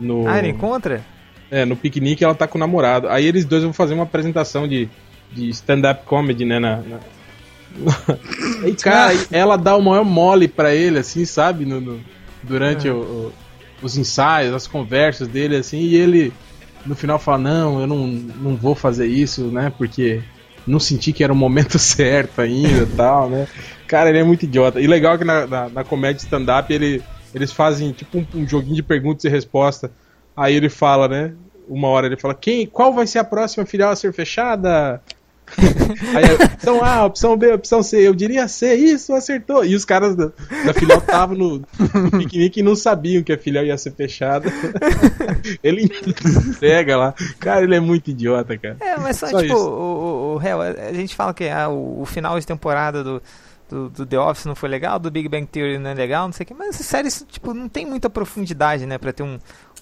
no- Ah, ele encontra? É, no piquenique ela tá com o namorado. Aí eles dois vão fazer uma apresentação de, de stand-up comedy, né? Na, na... Aí, cara, ela dá o maior mole pra ele, assim, sabe? No, no- durante o- o- os ensaios, as conversas dele, assim, e ele no final fala, não, eu não, não vou fazer isso, né? Porque não senti que era o momento certo ainda tal, né? Cara, ele é muito idiota. E legal que na, na, na comédia stand-up ele, eles fazem tipo um, um joguinho de perguntas e respostas. Aí ele fala, né? Uma hora ele fala, quem, qual vai ser a próxima filial a ser fechada? Aí, opção A, opção B, opção C, eu diria C, isso, acertou. E os caras da, da filial estavam no, no piquenique e não sabiam que a filial ia ser fechada. ele entrega lá. Cara, ele é muito idiota, cara. É, mas só, Só tipo, isso. o, o, Hell, a gente fala que ah, o, o final de temporada do, do, do The Office não foi legal, do Big Bang Theory não é legal, não sei o que, mas essas séries, tipo, não tem muita profundidade, né, pra ter um,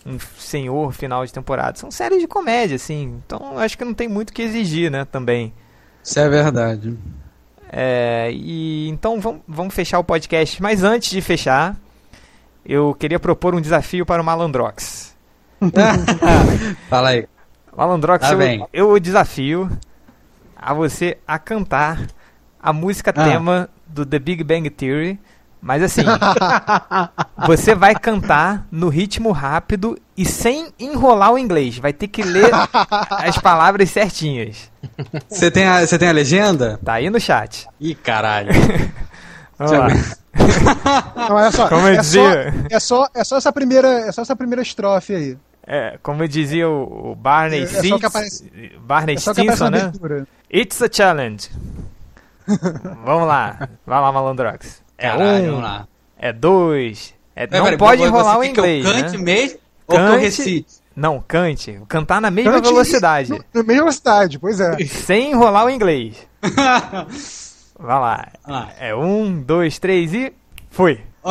um senhor final de temporada. São séries de comédia, assim, então eu acho que não tem muito o que exigir, né, também. Isso é verdade. É, e então vamos, vamos fechar o podcast, mas antes de fechar, eu queria propor um desafio para o Malandrox. Fala aí. Malandrox, Tá eu, eu o desafio a você a cantar a música Ah. tema do The Big Bang Theory, mas assim, você vai cantar no ritmo rápido e sem enrolar o inglês. Vai ter que ler as palavras certinhas. Você tem, a, você tem a legenda? Tá aí no chat. Ih, caralho. Vamos lá. Não, olha só. Como eu é, só, dizia. é, só, é só essa primeira, é só essa primeira estrofe aí. É, como dizia o o Barney É, é só aparece- Barney É só Stinson, né? abertura. It's a challenge. Vamos lá. Vai lá, Malandrox. É Caralho, um, vamos lá. é dois. É, não peraí, pode enrolar o inglês, Que eu cante né? mesmo Cante. Não, cante. Cantar na mesma Cante velocidade. Na mesma velocidade, pois é. Sem enrolar o inglês. Vai lá. Ah. É um, dois, três e. Foi.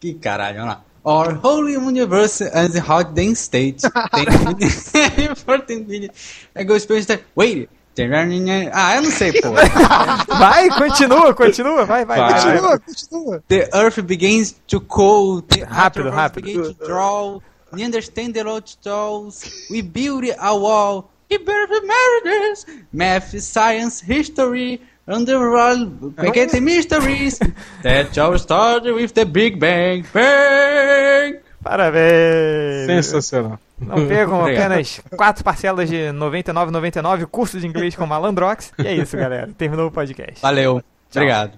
Que caralho, vamos lá. Our Holy Universe and the Hot Dance State. Tem 14 minutes. I go time. Wait, Ah, eu não sei, pô. Vai, continua, continua, vai, vai. Vai. Continua, continua. The earth begins to cool. The Rápido, rápido. begin to draw. We understand the road tolls. We build a wall. We build marriages. Math, science, history. Underworld. The mysteries. That all started with the Big Bang. Bang! Parabéns. Sensacional. Não percam apenas quatro parcelas de R$ 99,99, curso de inglês com Malandrox. E é isso, galera. Terminou o podcast. Valeu. Obrigado.